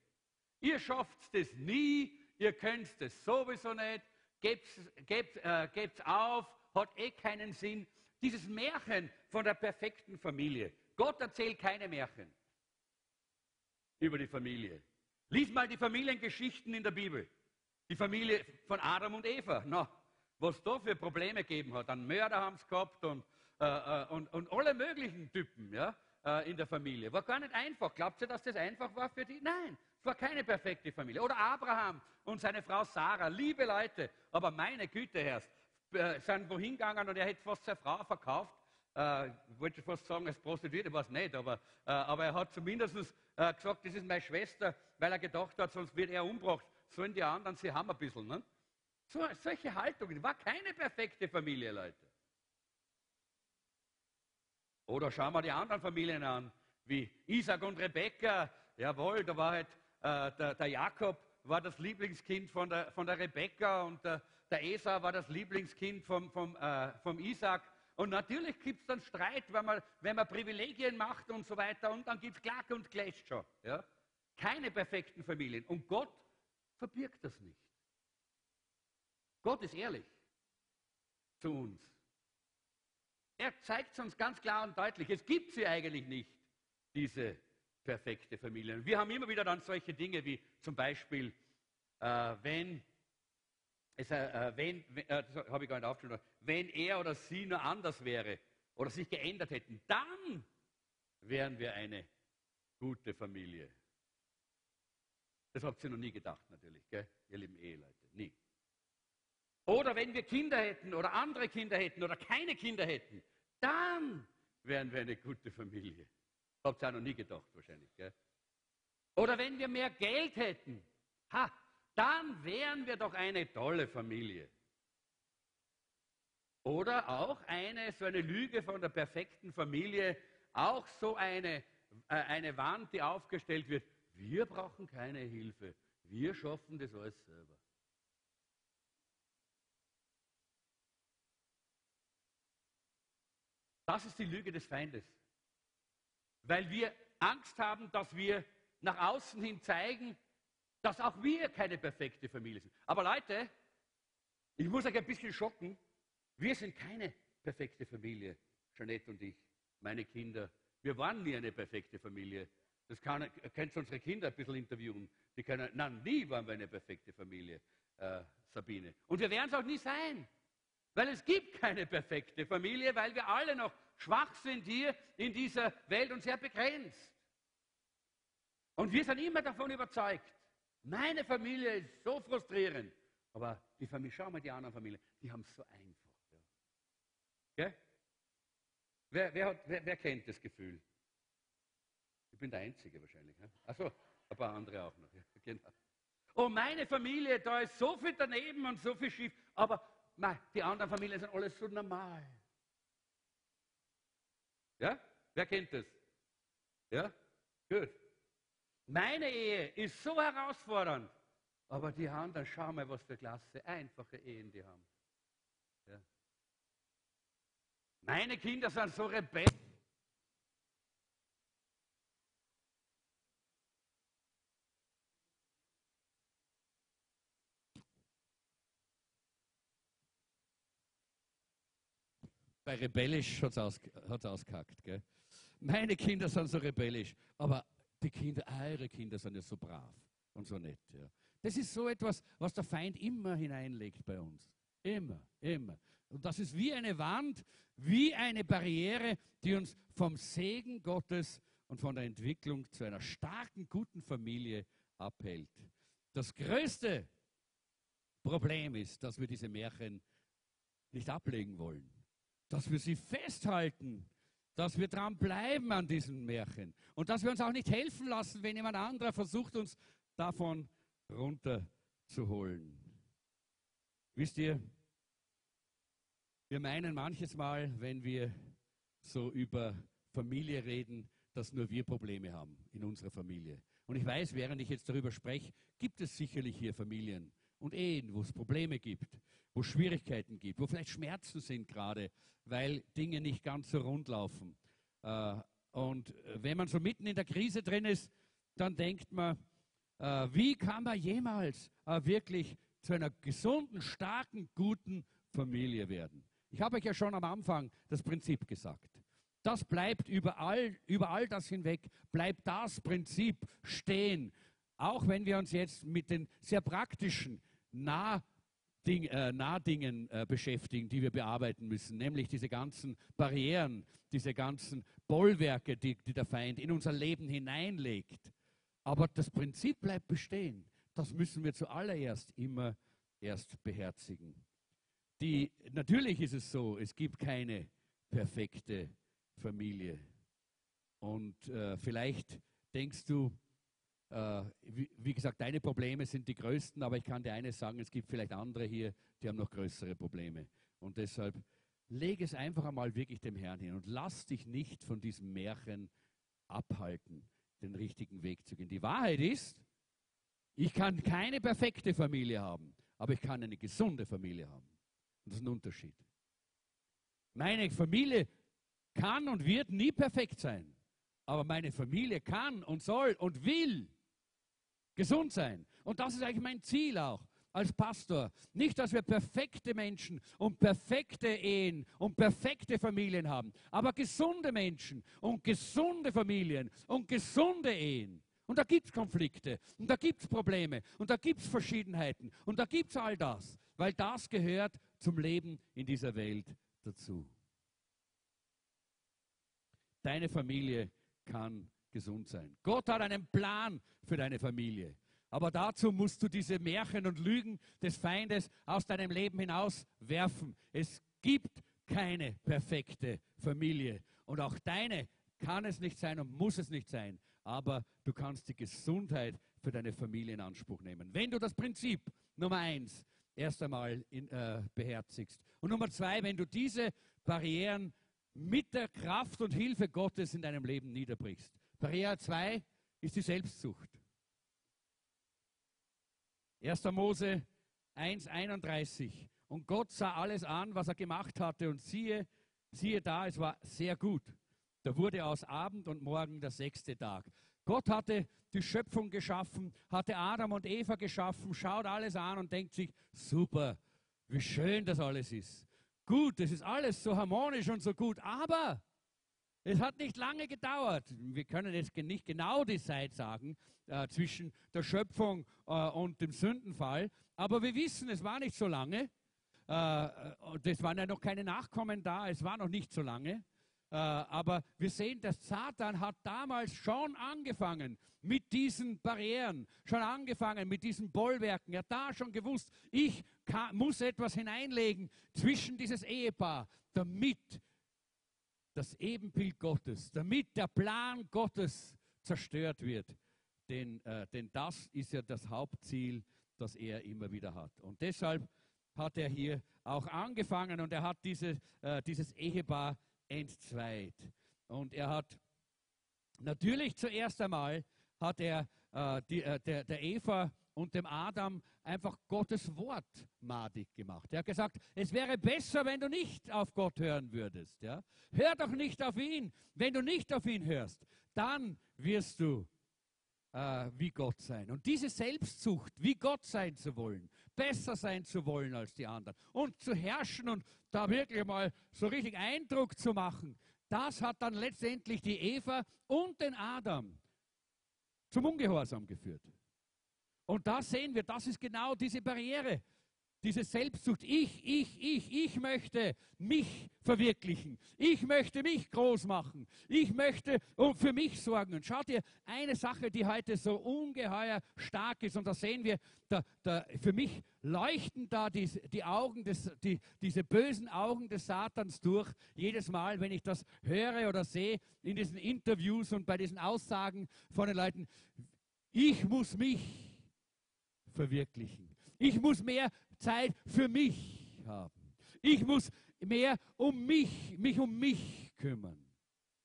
Ihr schafft es nie, ihr könnt es sowieso nicht, gebt's, gebt, äh, gebt's auf, hat eh keinen Sinn. Dieses Märchen von der perfekten Familie. Gott erzählt keine Märchen über die Familie. Lies mal die Familiengeschichten in der Bibel. Die Familie von Adam und Eva. Na, was da für Probleme gegeben hat. An Mörder haben es gehabt und, äh, äh, und, und alle möglichen Typen ja, äh, in der Familie. War gar nicht einfach. Glaubt ihr, dass das einfach war für die? Nein, es war keine perfekte Familie. Oder Abraham und seine Frau Sarah. Liebe Leute, aber meine Güte, Herr, äh, sind wohin gegangen und er hätte fast seine Frau verkauft. Äh, wollte fast sagen, als Prostituierte war es nicht, aber, äh, aber er hat zumindest äh, gesagt, das ist meine Schwester, weil er gedacht hat, sonst wird er umgebracht. Sollen die anderen, sie haben ein bisschen. Ne? So, solche Haltungen. War keine perfekte Familie, Leute. Oder schauen wir die anderen Familien an, wie Isaac und Rebekka. Jawohl, da war halt äh, der, der, Jakob war das Lieblingskind von der, von der Rebekka und der, der Esau war das Lieblingskind vom, vom, äh, vom Isaac. Und natürlich gibt es dann Streit, wenn man, wenn man Privilegien macht und so weiter. Und dann gibt es Klack und Clash schon. Ja? Keine perfekten Familien. Und Gott verbirgt das nicht. Gott ist ehrlich zu uns. Er zeigt es uns ganz klar und deutlich. Es gibt sie eigentlich nicht, diese perfekte Familie. Wir haben immer wieder dann solche Dinge wie zum Beispiel, äh, wenn, es, äh, wenn, äh, das habe ich gar nicht aufgeschrieben, wenn er oder sie nur anders wäre oder sich geändert hätten, dann wären wir eine gute Familie. Das habt ihr noch nie gedacht, natürlich, gell? ihr lieben Eheleute. Nie. Oder wenn wir Kinder hätten oder andere Kinder hätten oder keine Kinder hätten, dann wären wir eine gute Familie. Habt ihr auch noch nie gedacht, wahrscheinlich. Gell? Oder wenn wir mehr Geld hätten, ha, dann wären wir doch eine tolle Familie. Oder auch eine, so eine Lüge von der perfekten Familie, auch so eine, äh, eine Wand, die aufgestellt wird, wir brauchen keine Hilfe. Wir schaffen das alles selber. Das ist die Lüge des Feindes. Weil wir Angst haben, dass wir nach außen hin zeigen, dass auch wir keine perfekte Familie sind. Aber Leute, ich muss euch ein bisschen schocken. Wir sind keine perfekte Familie, Jeanette und ich, meine Kinder. Wir waren nie eine perfekte Familie. Das kann, könnt unsere Kinder ein bisschen interviewen. Die können, nein, nie waren wir eine perfekte Familie, äh, Sabine. Und wir werden es auch nie sein. Weil es gibt keine perfekte Familie, weil wir alle noch schwach sind hier in dieser Welt und sehr begrenzt. Und wir sind immer davon überzeugt, meine Familie ist so frustrierend. Aber die Familie, schau mal die anderen Familien, die haben es so einfach. Wer, wer, hat, wer, wer kennt das Gefühl? Ich bin der Einzige wahrscheinlich. Achso, ein paar andere auch noch. Ja, [laughs] genau. Oh, meine Familie, da ist so viel daneben und so viel schief. Aber nein, die anderen Familien sind alles so normal. Ja? Wer kennt das? Ja? Gut. Meine Ehe ist so herausfordernd. Aber die anderen, schau mal, was für klasse, einfache Ehen die haben. Ja? Meine Kinder sind so rebellisch. Bei rebellisch hat es aus, ausgehackt. Gell? Meine Kinder sind so rebellisch, aber die Kinder, eure Kinder sind ja so brav und so nett. Ja. Das ist so etwas, was der Feind immer hineinlegt bei uns. Immer, immer. Und das ist wie eine Wand, wie eine Barriere, die uns vom Segen Gottes und von der Entwicklung zu einer starken, guten Familie abhält. Das größte Problem ist, dass wir diese Märchen nicht ablegen wollen, dass wir sie festhalten, dass wir dran bleiben an diesen Märchen und dass wir uns auch nicht helfen lassen, wenn jemand anderer versucht, uns davon runterzuholen. Wisst ihr, wir meinen manches Mal, wenn wir so über Familie reden, dass nur wir Probleme haben in unserer Familie. Und ich weiß, während ich jetzt darüber spreche, gibt es sicherlich hier Familien und Ehen, wo es Probleme gibt, wo es Schwierigkeiten gibt, wo vielleicht Schmerzen sind gerade, weil Dinge nicht ganz so rund laufen. Äh, und wenn man so mitten in der Krise drin ist, dann denkt man, äh, wie kann man jemals äh, wirklich zu einer gesunden, starken, guten Familie werden? Ich habe euch ja schon am Anfang das Prinzip gesagt. Das bleibt überall, über all das hinweg, bleibt das Prinzip stehen. Auch wenn wir uns jetzt mit den sehr praktischen Nahding, äh, Nahdingen äh, beschäftigen, die wir bearbeiten müssen, nämlich diese ganzen Barrieren, diese ganzen Bollwerke, die, die der Feind in unser Leben hineinlegt. Aber das Prinzip bleibt bestehen. Das müssen wir zuallererst immer erst beherzigen. Die, natürlich ist es so, es gibt keine perfekte Familie. Und äh, vielleicht denkst du, äh, wie, wie, gesagt, deine Probleme sind die größten, aber ich kann dir eines sagen, es gibt vielleicht andere hier, die haben noch größere Probleme. Und deshalb leg es einfach einmal wirklich dem Herrn hin und lass dich nicht von diesem Märchen abhalten, den richtigen Weg zu gehen. Die Wahrheit ist, ich kann keine perfekte Familie haben, aber ich kann eine gesunde Familie haben. Das ist ein Unterschied. Meine Familie kann und wird nie perfekt sein. Aber meine Familie kann und soll und will gesund sein. Und das ist eigentlich mein Ziel auch als Pastor. Nicht, dass wir perfekte Menschen und perfekte Ehen und perfekte Familien haben, aber gesunde Menschen und gesunde Familien und gesunde Ehen. Und da gibt es Konflikte und da gibt es Probleme und da gibt es Verschiedenheiten und da gibt es all das, weil das gehört zum Leben in dieser Welt dazu. Deine Familie kann gesund sein. Gott hat einen Plan für deine Familie. Aber dazu musst du diese Märchen und Lügen des Feindes aus deinem Leben hinaus werfen. Es gibt keine perfekte Familie. Und auch deine kann es nicht sein und muss es nicht sein. Aber du kannst die Gesundheit für deine Familie in Anspruch nehmen. Wenn du das Prinzip Nummer eins erst einmal in, äh, beherzigst. Und Nummer zwei, wenn du diese Barrieren mit der Kraft und Hilfe Gottes in deinem Leben niederbrichst. Barriere 2 ist die Selbstsucht. 1. Mose 1,31. Und Gott sah alles an, was er gemacht hatte, und siehe, siehe da, es war sehr gut. Da wurde aus Abend und Morgen der sechste Tag. Gott hatte die Schöpfung geschaffen, hatte Adam und Eva geschaffen, schaut alles an und denkt sich, super, wie schön das alles ist gut, es ist alles so harmonisch und so gut, aber es hat nicht lange gedauert. Wir können jetzt nicht genau die Zeit sagen äh, zwischen der Schöpfung äh, und dem Sündenfall, aber wir wissen, es war nicht so lange. Äh, es waren ja noch keine Nachkommen da, es war noch nicht so lange. Äh, aber wir sehen, dass Satan hat damals schon angefangen mit diesen Barrieren, schon angefangen mit diesen Bollwerken. Er hat da schon gewusst, ich kann, muss etwas hineinlegen zwischen dieses Ehepaar, damit das Ebenbild Gottes, damit der Plan Gottes zerstört wird. Denn, äh, denn das ist ja das Hauptziel, das er immer wieder hat. Und deshalb hat er hier auch angefangen und er hat diese, äh, dieses Ehepaar entzweit. Und er hat natürlich zuerst einmal hat er äh, die, äh, der, der Eva und dem Adam einfach Gottes Wort madig gemacht. Er hat gesagt, es wäre besser, wenn du nicht auf Gott hören würdest. Ja? Hör doch nicht auf ihn. Wenn du nicht auf ihn hörst, dann wirst du äh, wie Gott sein. Und diese Selbstsucht, wie Gott sein zu wollen, besser sein zu wollen als die anderen und zu herrschen und da wirklich mal so richtig Eindruck zu machen, das hat dann letztendlich die Eva und den Adam zum Ungehorsam geführt. Und da sehen wir, das ist genau diese Barriere. Diese Selbstsucht, ich, ich, ich, ich möchte mich verwirklichen. Ich möchte mich groß machen. Ich möchte für mich sorgen. Und schaut ihr, eine Sache, die heute so ungeheuer stark ist, und da sehen wir, da, da, für mich leuchten da die, die Augen, des, die, diese bösen Augen des Satans durch, jedes Mal, wenn ich das höre oder sehe in diesen Interviews und bei diesen Aussagen von den Leuten. Ich muss mich verwirklichen. Ich muss mehr Zeit für mich haben. Ich muss mehr um mich, mich um mich kümmern.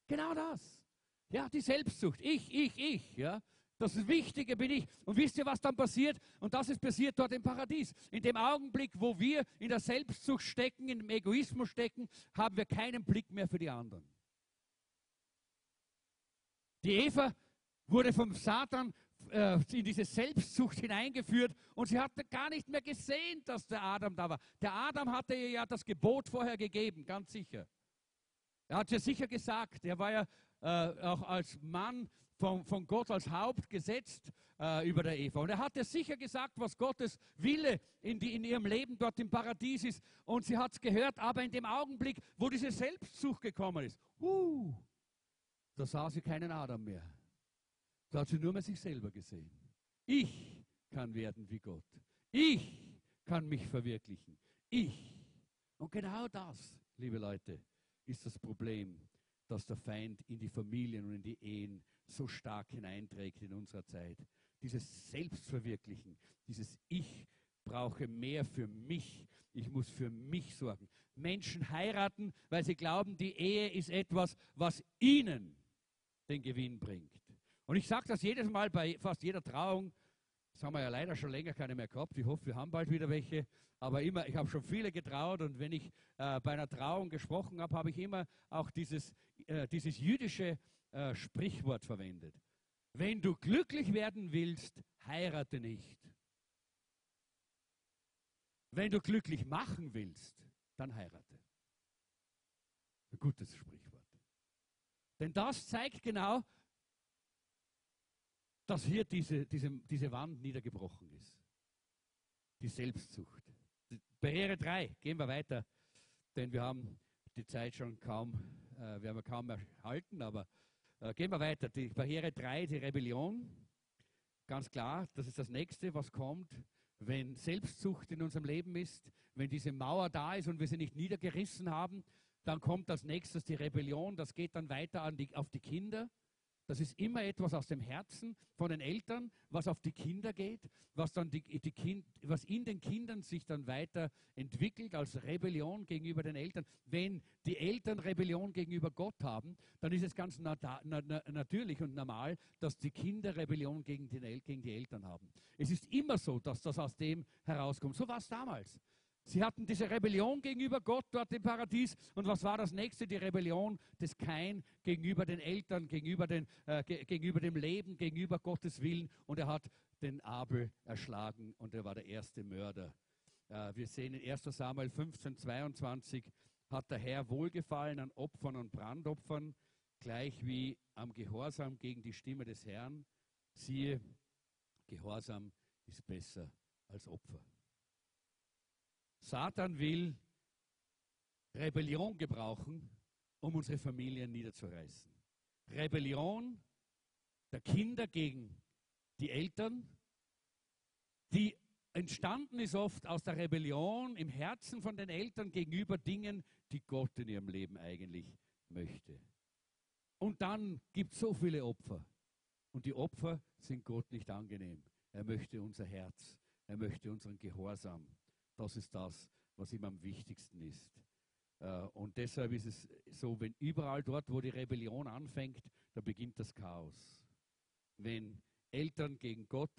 Genau das. Ja, die Selbstsucht. Ich, ich, ich. Ja. Das Wichtige bin ich. Und wisst ihr, was dann passiert? Und das ist passiert dort im Paradies. In dem Augenblick, wo wir in der Selbstsucht stecken, dem Egoismus stecken, haben wir keinen Blick mehr für die anderen. Die Eva wurde vom Satan äh, in diese Selbstsucht hineingeführt und sie hatte gar nicht mehr gesehen, dass der Adam da war. Der Adam hatte ihr ja das Gebot vorher gegeben, ganz sicher. Er hat ja sicher gesagt, er war ja äh, auch als Mann von, von, Gott als Haupt gesetzt äh, über der Eva. Und er hat ja sicher gesagt, was Gottes Wille in, die, in ihrem Leben dort im Paradies ist. Und sie hat es gehört, aber in dem Augenblick, wo diese Selbstsucht gekommen ist, uh, da sah sie keinen Adam mehr. Da hat sie nur mehr sich selber gesehen. Ich kann werden wie Gott. Ich kann mich verwirklichen. Ich. Und genau das, liebe Leute, ist das Problem, das der Feind in die Familien und in die Ehen so stark hineinträgt in unserer Zeit. Dieses Selbstverwirklichen, dieses Ich brauche mehr für mich. Ich muss für mich sorgen. Menschen heiraten, weil sie glauben, die Ehe ist etwas, was ihnen den Gewinn bringt. Und ich sage das jedes Mal bei fast jeder Trauung. Das haben wir ja leider schon länger keine mehr gehabt. Ich hoffe, wir haben bald wieder welche. Aber immer, ich habe schon viele getraut und wenn ich äh, bei einer Trauung gesprochen habe, habe ich immer auch dieses, äh, dieses jüdische äh, Sprichwort verwendet. Wenn du glücklich werden willst, heirate nicht. Wenn du glücklich machen willst, dann heirate. Ein gutes Sprichwort. Denn das zeigt genau, dass hier diese, diese, diese Wand niedergebrochen ist. Die Selbstsucht. Barriere 3, gehen wir weiter, denn wir haben die Zeit schon kaum, äh, werden wir kaum erhalten, aber äh, gehen wir weiter. Die Barriere 3, die Rebellion. Ganz klar, das ist das nächste, was kommt, wenn Selbstsucht in unserem Leben ist, wenn diese Mauer da ist und wir sie nicht niedergerissen haben, dann kommt als nächstes die Rebellion, das geht dann weiter die, auf die Kinder. Das ist immer etwas aus dem Herzen von den Eltern, was auf die Kinder geht, was, dann die, die kind, was in den Kindern sich dann weiter entwickelt als Rebellion gegenüber den Eltern. Wenn die Eltern Rebellion gegenüber Gott haben, dann ist es ganz na, na, natürlich und normal, dass die Kinder Rebellion gegen, den, gegen die Eltern haben. Es ist immer so, dass das aus dem herauskommt. So war es damals. Sie hatten diese Rebellion gegenüber Gott dort im Paradies. Und was war das nächste? Die Rebellion des Kain gegenüber den Eltern, gegenüber, den, äh, ge gegenüber dem Leben, gegenüber Gottes Willen. Und er hat den Abel erschlagen und er war der erste Mörder. Äh, wir sehen in 1 Samuel 15, 22 hat der Herr wohlgefallen an Opfern und Brandopfern, gleich wie am Gehorsam gegen die Stimme des Herrn. Siehe, Gehorsam ist besser als Opfer. Satan will Rebellion gebrauchen, um unsere Familien niederzureißen. Rebellion der Kinder gegen die Eltern, die entstanden ist oft aus der Rebellion im Herzen von den Eltern gegenüber Dingen, die Gott in ihrem Leben eigentlich möchte. Und dann gibt es so viele Opfer. Und die Opfer sind Gott nicht angenehm. Er möchte unser Herz. Er möchte unseren Gehorsam. Das ist das, was ihm am wichtigsten ist. Äh, und deshalb ist es so, wenn überall dort, wo die Rebellion anfängt, da beginnt das Chaos. Wenn Eltern gegen Gott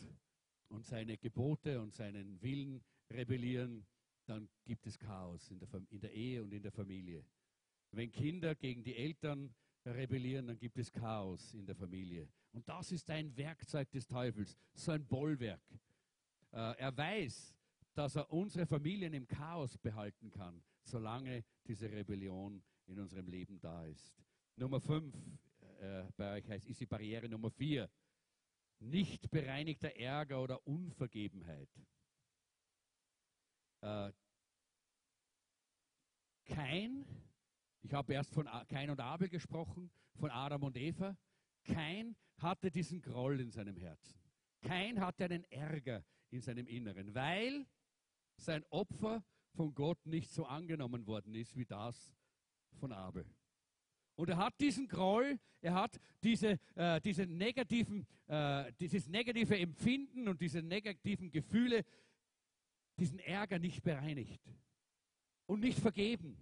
und seine Gebote und seinen Willen rebellieren, dann gibt es Chaos in der, in der Ehe und in der Familie. Wenn Kinder gegen die Eltern rebellieren, dann gibt es Chaos in der Familie. Und das ist ein Werkzeug des Teufels, so ein Bollwerk. Äh, er weiß, dass er unsere Familien im Chaos behalten kann, solange diese Rebellion in unserem Leben da ist. Nummer fünf äh, bei euch heißt, ist die Barriere Nummer vier. nicht bereinigter Ärger oder Unvergebenheit. Äh, Kein, ich habe erst von Kain und Abel gesprochen, von Adam und Eva. Kein hatte diesen Groll in seinem Herzen. Kein hatte einen Ärger in seinem Inneren, weil sein Opfer von Gott nicht so angenommen worden ist wie das von Abel. Und er hat diesen Groll, er hat diese, äh, diese negativen, äh, dieses negative Empfinden und diese negativen Gefühle, diesen Ärger nicht bereinigt und nicht vergeben.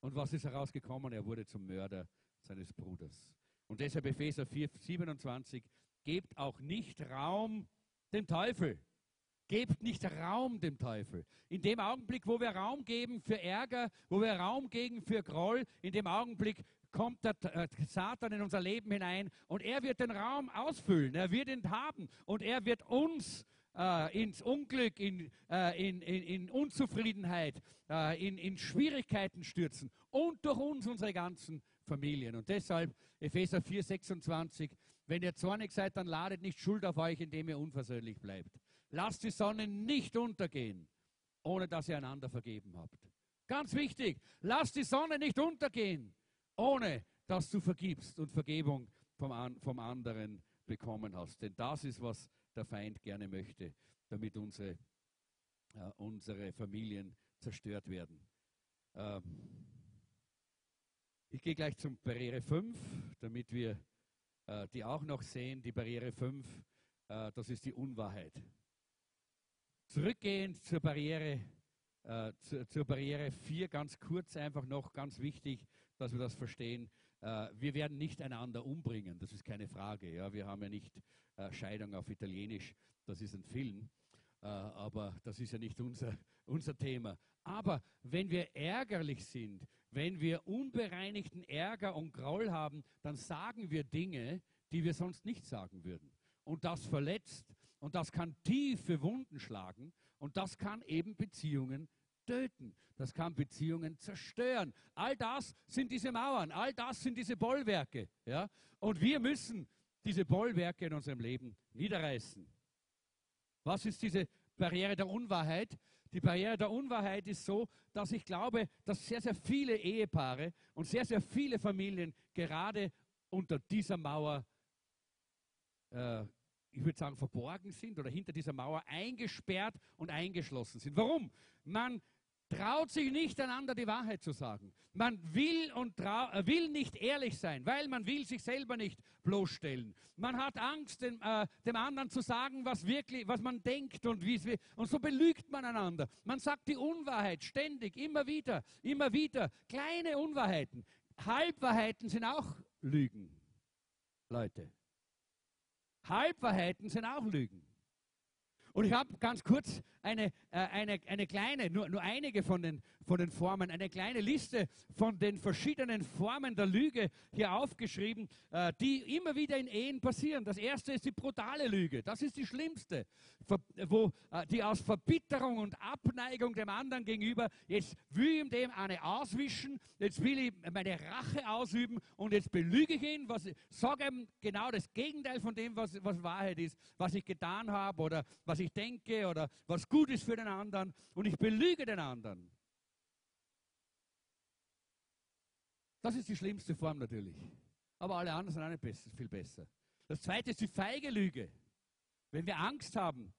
Und was ist herausgekommen? Er wurde zum Mörder seines Bruders. Und deshalb Epheser 4, 27, gebt auch nicht Raum dem Teufel. Gebt nicht Raum dem Teufel. In dem Augenblick, wo wir Raum geben für Ärger, wo wir Raum geben für Groll, in dem Augenblick kommt der äh, Satan in unser Leben hinein und er wird den Raum ausfüllen, er wird ihn haben und er wird uns äh, ins Unglück, in, äh, in, in, in Unzufriedenheit, äh, in, in Schwierigkeiten stürzen und durch uns unsere ganzen Familien. Und deshalb Epheser 4, 26, wenn ihr zornig seid, dann ladet nicht Schuld auf euch, indem ihr unversöhnlich bleibt. Lasst die Sonne nicht untergehen, ohne dass ihr einander vergeben habt. Ganz wichtig, lasst die Sonne nicht untergehen, ohne dass du vergibst und Vergebung vom, vom anderen bekommen hast. Denn das ist, was der Feind gerne möchte, damit unsere, äh, unsere Familien zerstört werden. Ähm, ich gehe gleich zum Barriere 5, damit wir äh, die auch noch sehen. Die Barriere 5, äh, das ist die Unwahrheit. Zurückgehend zur Barriere, äh, zu, zur Barriere 4, ganz kurz einfach noch, ganz wichtig, dass wir das verstehen. Äh, wir werden nicht einander umbringen, das ist keine Frage. Ja? Wir haben ja nicht äh, Scheidung auf Italienisch, das ist ein Film, äh, aber das ist ja nicht unser, unser Thema. Aber wenn wir ärgerlich sind, wenn wir unbereinigten Ärger und Groll haben, dann sagen wir Dinge, die wir sonst nicht sagen würden. Und das verletzt und das kann tiefe Wunden schlagen und das kann eben Beziehungen töten. Das kann Beziehungen zerstören. All das sind diese Mauern, all das sind diese Bollwerke. Ja? Und wir müssen diese Bollwerke in unserem Leben niederreißen. Was ist diese Barriere der Unwahrheit? Die Barriere der Unwahrheit ist so, dass ich glaube, dass sehr, sehr viele Ehepaare und sehr, sehr viele Familien gerade unter dieser Mauer, äh, ich würde sagen, verborgen sind oder hinter dieser Mauer eingesperrt und eingeschlossen sind. Warum? Man traut sich nicht einander die Wahrheit zu sagen. Man will und äh, will nicht ehrlich sein, weil man will sich selber nicht bloßstellen. Man hat Angst, dem, äh, dem anderen zu sagen, was wirklich, was man denkt und wie. Und so belügt man einander. Man sagt die Unwahrheit ständig, immer wieder, immer wieder. Kleine Unwahrheiten. Halbwahrheiten sind auch Lügen, Leute. Halbwahrheiten sind auch Lügen. Und ich habe ganz kurz eine, äh, eine, eine kleine, nur, nur einige von den, von den Formen, eine kleine Liste von den verschiedenen Formen der Lüge hier aufgeschrieben, äh, die immer wieder in Ehen passieren. Das erste ist die brutale Lüge. Das ist die schlimmste, wo äh, die aus Verbitterung und Abneigung dem anderen gegenüber, jetzt will ich ihm dem eine auswischen, jetzt will ich meine Rache ausüben und jetzt belüge ich ihn, was, sage ihm genau das Gegenteil von dem, was, was Wahrheit ist, was ich getan habe oder was ich denke oder was gut ist für den anderen und ich belüge den anderen. Das ist die schlimmste Form natürlich. Aber alle anderen sind auch nicht besser, viel besser. Das zweite ist die feige Lüge. Wenn wir Angst haben,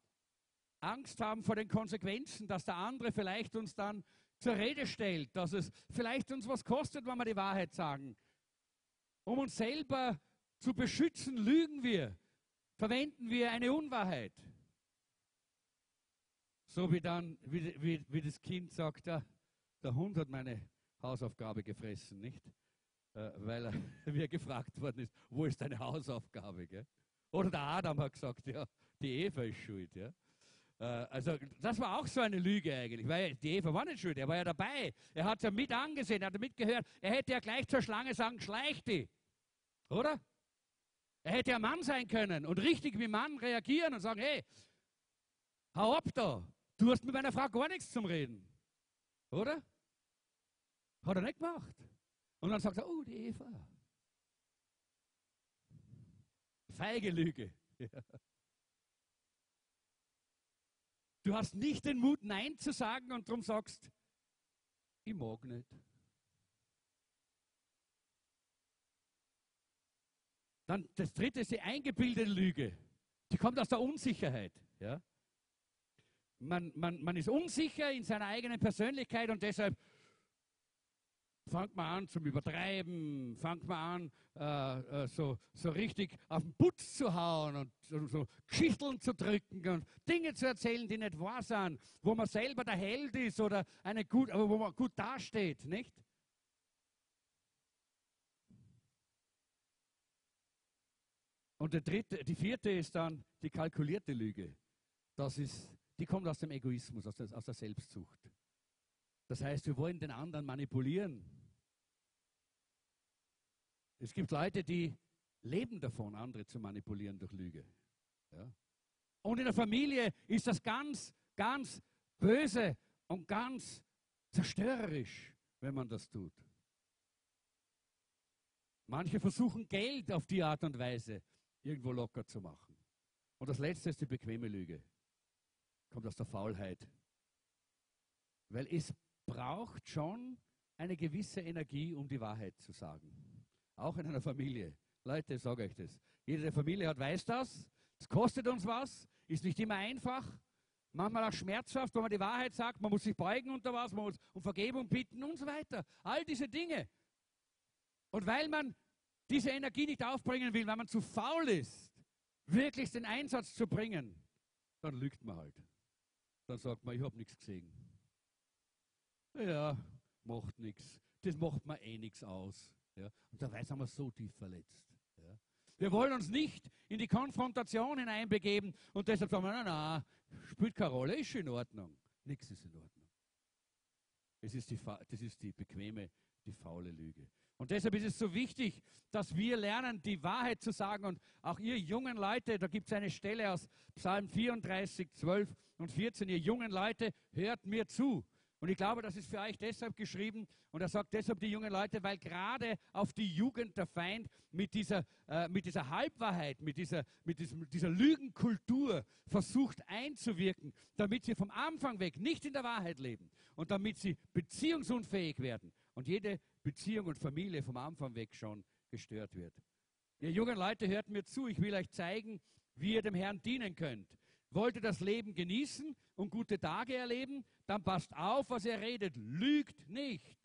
Angst haben vor den Konsequenzen, dass der andere vielleicht uns dann zur Rede stellt, dass es vielleicht uns was kostet, wenn wir die Wahrheit sagen. Um uns selber zu beschützen, lügen wir, verwenden wir eine Unwahrheit. So wie dann, wie, wie, wie das Kind sagt, ja, der Hund hat meine Hausaufgabe gefressen, nicht? Äh, weil [laughs] mir gefragt worden ist, wo ist deine Hausaufgabe? Gell? Oder der Adam hat gesagt, ja, die Eva ist schuld. Ja? Äh, also das war auch so eine Lüge eigentlich, weil die Eva war nicht schuld, er war ja dabei. Er hat ja mit angesehen, er hat mitgehört. Er hätte ja gleich zur Schlange sagen, schleich die. Oder? Er hätte ja Mann sein können und richtig wie Mann reagieren und sagen, hey, hau ab da. Du hast mit meiner Frau gar nichts zum Reden. Oder? Hat er nicht gemacht. Und dann sagt er, oh, die Eva. Feige Lüge. Du hast nicht den Mut, Nein zu sagen und darum sagst, ich mag nicht. Dann das dritte ist die eingebildete Lüge. Die kommt aus der Unsicherheit. Ja? Man, man, man ist unsicher in seiner eigenen Persönlichkeit und deshalb fangt man an zum Übertreiben, fangt man an, äh, äh, so, so richtig auf den Putz zu hauen und so, so Geschichteln zu drücken und Dinge zu erzählen, die nicht wahr sind, wo man selber der Held ist oder eine gut, aber wo man gut dasteht, nicht? Und der dritte, die vierte ist dann die kalkulierte Lüge. Das ist, die kommt aus dem Egoismus, aus der, aus der Selbstsucht. Das heißt, wir wollen den anderen manipulieren. Es gibt Leute, die leben davon, andere zu manipulieren durch Lüge. Ja? Und in der Familie ist das ganz, ganz böse und ganz zerstörerisch, wenn man das tut. Manche versuchen Geld auf die Art und Weise irgendwo locker zu machen. Und das Letzte ist die bequeme Lüge. Kommt aus der Faulheit. Weil es braucht schon eine gewisse Energie, um die Wahrheit zu sagen. Auch in einer Familie. Leute, sage euch das. Jede Familie hat, weiß das. Es kostet uns was, ist nicht immer einfach. Manchmal auch schmerzhaft, wenn man die Wahrheit sagt. Man muss sich beugen unter was, man muss um Vergebung bitten und so weiter. All diese Dinge. Und weil man diese Energie nicht aufbringen will, weil man zu faul ist, wirklich den Einsatz zu bringen, dann lügt man halt. Dann sagt man, ich habe nichts gesehen. Ja, macht nichts. Das macht mir eh nichts aus. Ja. Und dabei sind wir so tief verletzt. Ja. Wir wollen uns nicht in die Konfrontation hineinbegeben und deshalb sagen wir, na, na, spielt keine Rolle, ist schon in Ordnung. Nichts ist in Ordnung. Es ist die, das ist die bequeme, die faule Lüge. Und deshalb ist es so wichtig, dass wir lernen, die Wahrheit zu sagen. Und auch ihr jungen Leute, da gibt es eine Stelle aus Psalm 34, 12 und 14, ihr jungen Leute, hört mir zu. Und ich glaube, das ist für euch deshalb geschrieben. Und er sagt deshalb die jungen Leute, weil gerade auf die Jugend der Feind mit dieser, äh, mit dieser Halbwahrheit, mit dieser, mit diesem, dieser Lügenkultur versucht einzuwirken, damit sie vom Anfang weg nicht in der Wahrheit leben und damit sie beziehungsunfähig werden und jede Beziehung und Familie vom Anfang weg schon gestört wird. Ihr jungen Leute, hört mir zu, ich will euch zeigen, wie ihr dem Herrn dienen könnt. Wollt ihr das Leben genießen und gute Tage erleben, dann passt auf, was ihr redet. Lügt nicht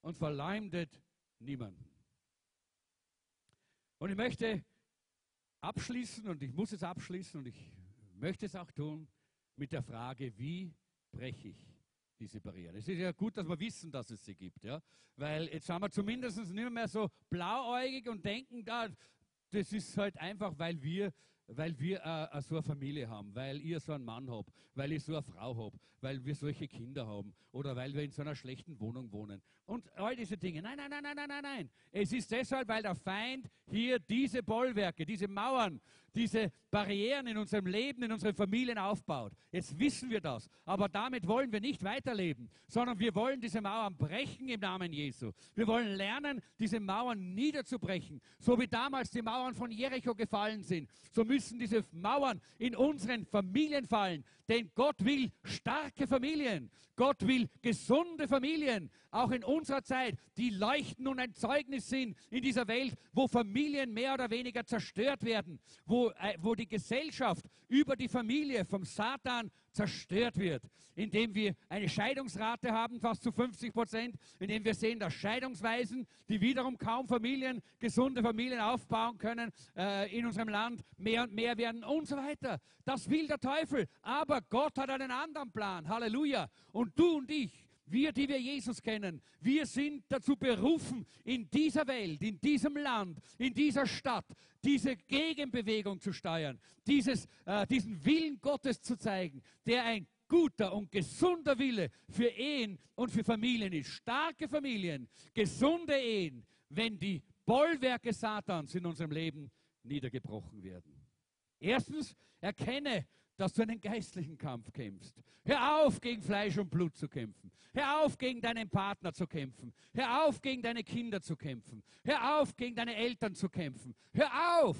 und verleumdet niemanden. Und ich möchte abschließen und ich muss es abschließen und ich möchte es auch tun mit der Frage, wie breche ich diese Barrieren. Es ist ja gut, dass wir wissen, dass es sie gibt, ja, weil jetzt haben wir zumindest nicht mehr so blauäugig und denken, da, das ist halt einfach, weil wir weil wir äh, so eine Familie haben, weil ihr so einen Mann habt, weil ich so eine Frau habe, weil wir solche Kinder haben oder weil wir in so einer schlechten Wohnung wohnen und all diese Dinge. Nein, nein, nein, nein, nein, nein, nein. Es ist deshalb, weil der Feind hier diese Bollwerke, diese Mauern, diese Barrieren in unserem Leben, in unseren Familien aufbaut. Jetzt wissen wir das, aber damit wollen wir nicht weiterleben, sondern wir wollen diese Mauern brechen im Namen Jesu. Wir wollen lernen, diese Mauern niederzubrechen, so wie damals die Mauern von Jericho gefallen sind. So müssen diese Mauern in unseren Familien fallen, denn Gott will starke Familien. Gott will gesunde Familien, auch in unserer Zeit, die leuchten und ein Zeugnis sind in dieser Welt, wo Familien mehr oder weniger zerstört werden, wo, äh, wo die Gesellschaft über die Familie vom Satan zerstört wird, indem wir eine Scheidungsrate haben, fast zu 50 Prozent, indem wir sehen, dass Scheidungsweisen, die wiederum kaum Familien, gesunde Familien aufbauen können äh, in unserem Land, mehr und mehr werden und so weiter. Das will der Teufel. Aber Gott hat einen anderen Plan. Halleluja. Und du und ich, wir, die wir Jesus kennen, wir sind dazu berufen, in dieser Welt, in diesem Land, in dieser Stadt, diese Gegenbewegung zu steuern, dieses, äh, diesen Willen Gottes zu zeigen, der ein guter und gesunder Wille für Ehen und für Familien ist. Starke Familien, gesunde Ehen, wenn die Bollwerke Satans in unserem Leben niedergebrochen werden. Erstens, erkenne, dass du einen geistlichen Kampf kämpfst. Hör auf, gegen Fleisch und Blut zu kämpfen. Hör auf, gegen deinen Partner zu kämpfen. Hör auf, gegen deine Kinder zu kämpfen. Hör auf, gegen deine Eltern zu kämpfen. Hör auf!